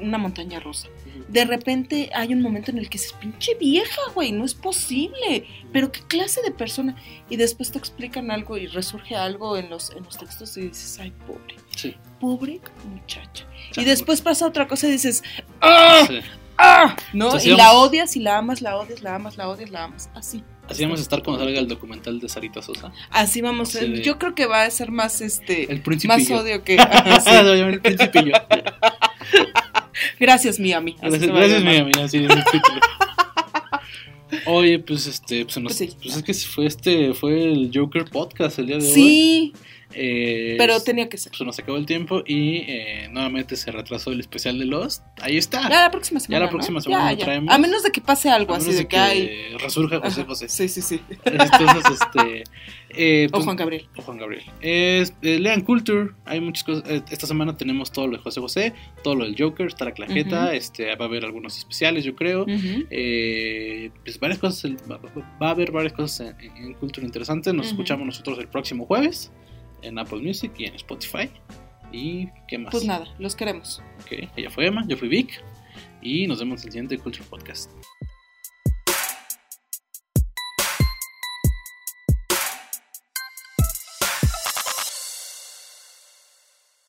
una montaña rusa. De repente hay un momento en el que dices, pinche vieja, güey, no es posible, pero qué clase de persona. Y después te explican algo y resurge algo en los, en los textos y dices, ay, pobre, Sí. pobre muchacha. Y después pasa otra cosa y dices, ¡ah! Sí. ¡ah! ¿No? Entonces, y la odias y la amas, la odias, la amas, la odias, la amas. Así. Así vamos a estar cuando salga el documental de Sarita Sosa. Así vamos. Así de- Yo creo que va a ser más este El más odio que Ajá, sí. El principillo. Gracias, Miami. Gracias, gracias llamar. mi amiga, así es el título. Oye, pues este, pues, nos- Pues sí. pues es que fue este, fue el Joker Podcast el día de hoy. Sí, Eh, pero tenía que ser. pues nos acabó el tiempo y eh, nuevamente se retrasó el especial de Lost. Ahí está. Ya la próxima semana. Ya la ¿no? próxima Ya, semana lo ya. traemos. A menos de que pase algo así de que, hay. resurja José Ajá, José. Sí, sí, sí. Entonces, este. eh, O pues, Juan Gabriel. o Juan Gabriel. Lean Culture. Hay muchas cosas. esta semana tenemos todo lo de José José, todo lo del Joker, está la claqueta. Ujú. este, va a haber algunos especiales, yo creo. Pues varias cosas. Va, a haber varias cosas en, en Culture interesantes. Nos escuchamos nosotros el próximo jueves en Apple Music y en Spotify. ¿Y qué más? Pues nada, los queremos. Ok, ella fue Emma, yo fui Vic. Y nos vemos en el siguiente Culture Podcast.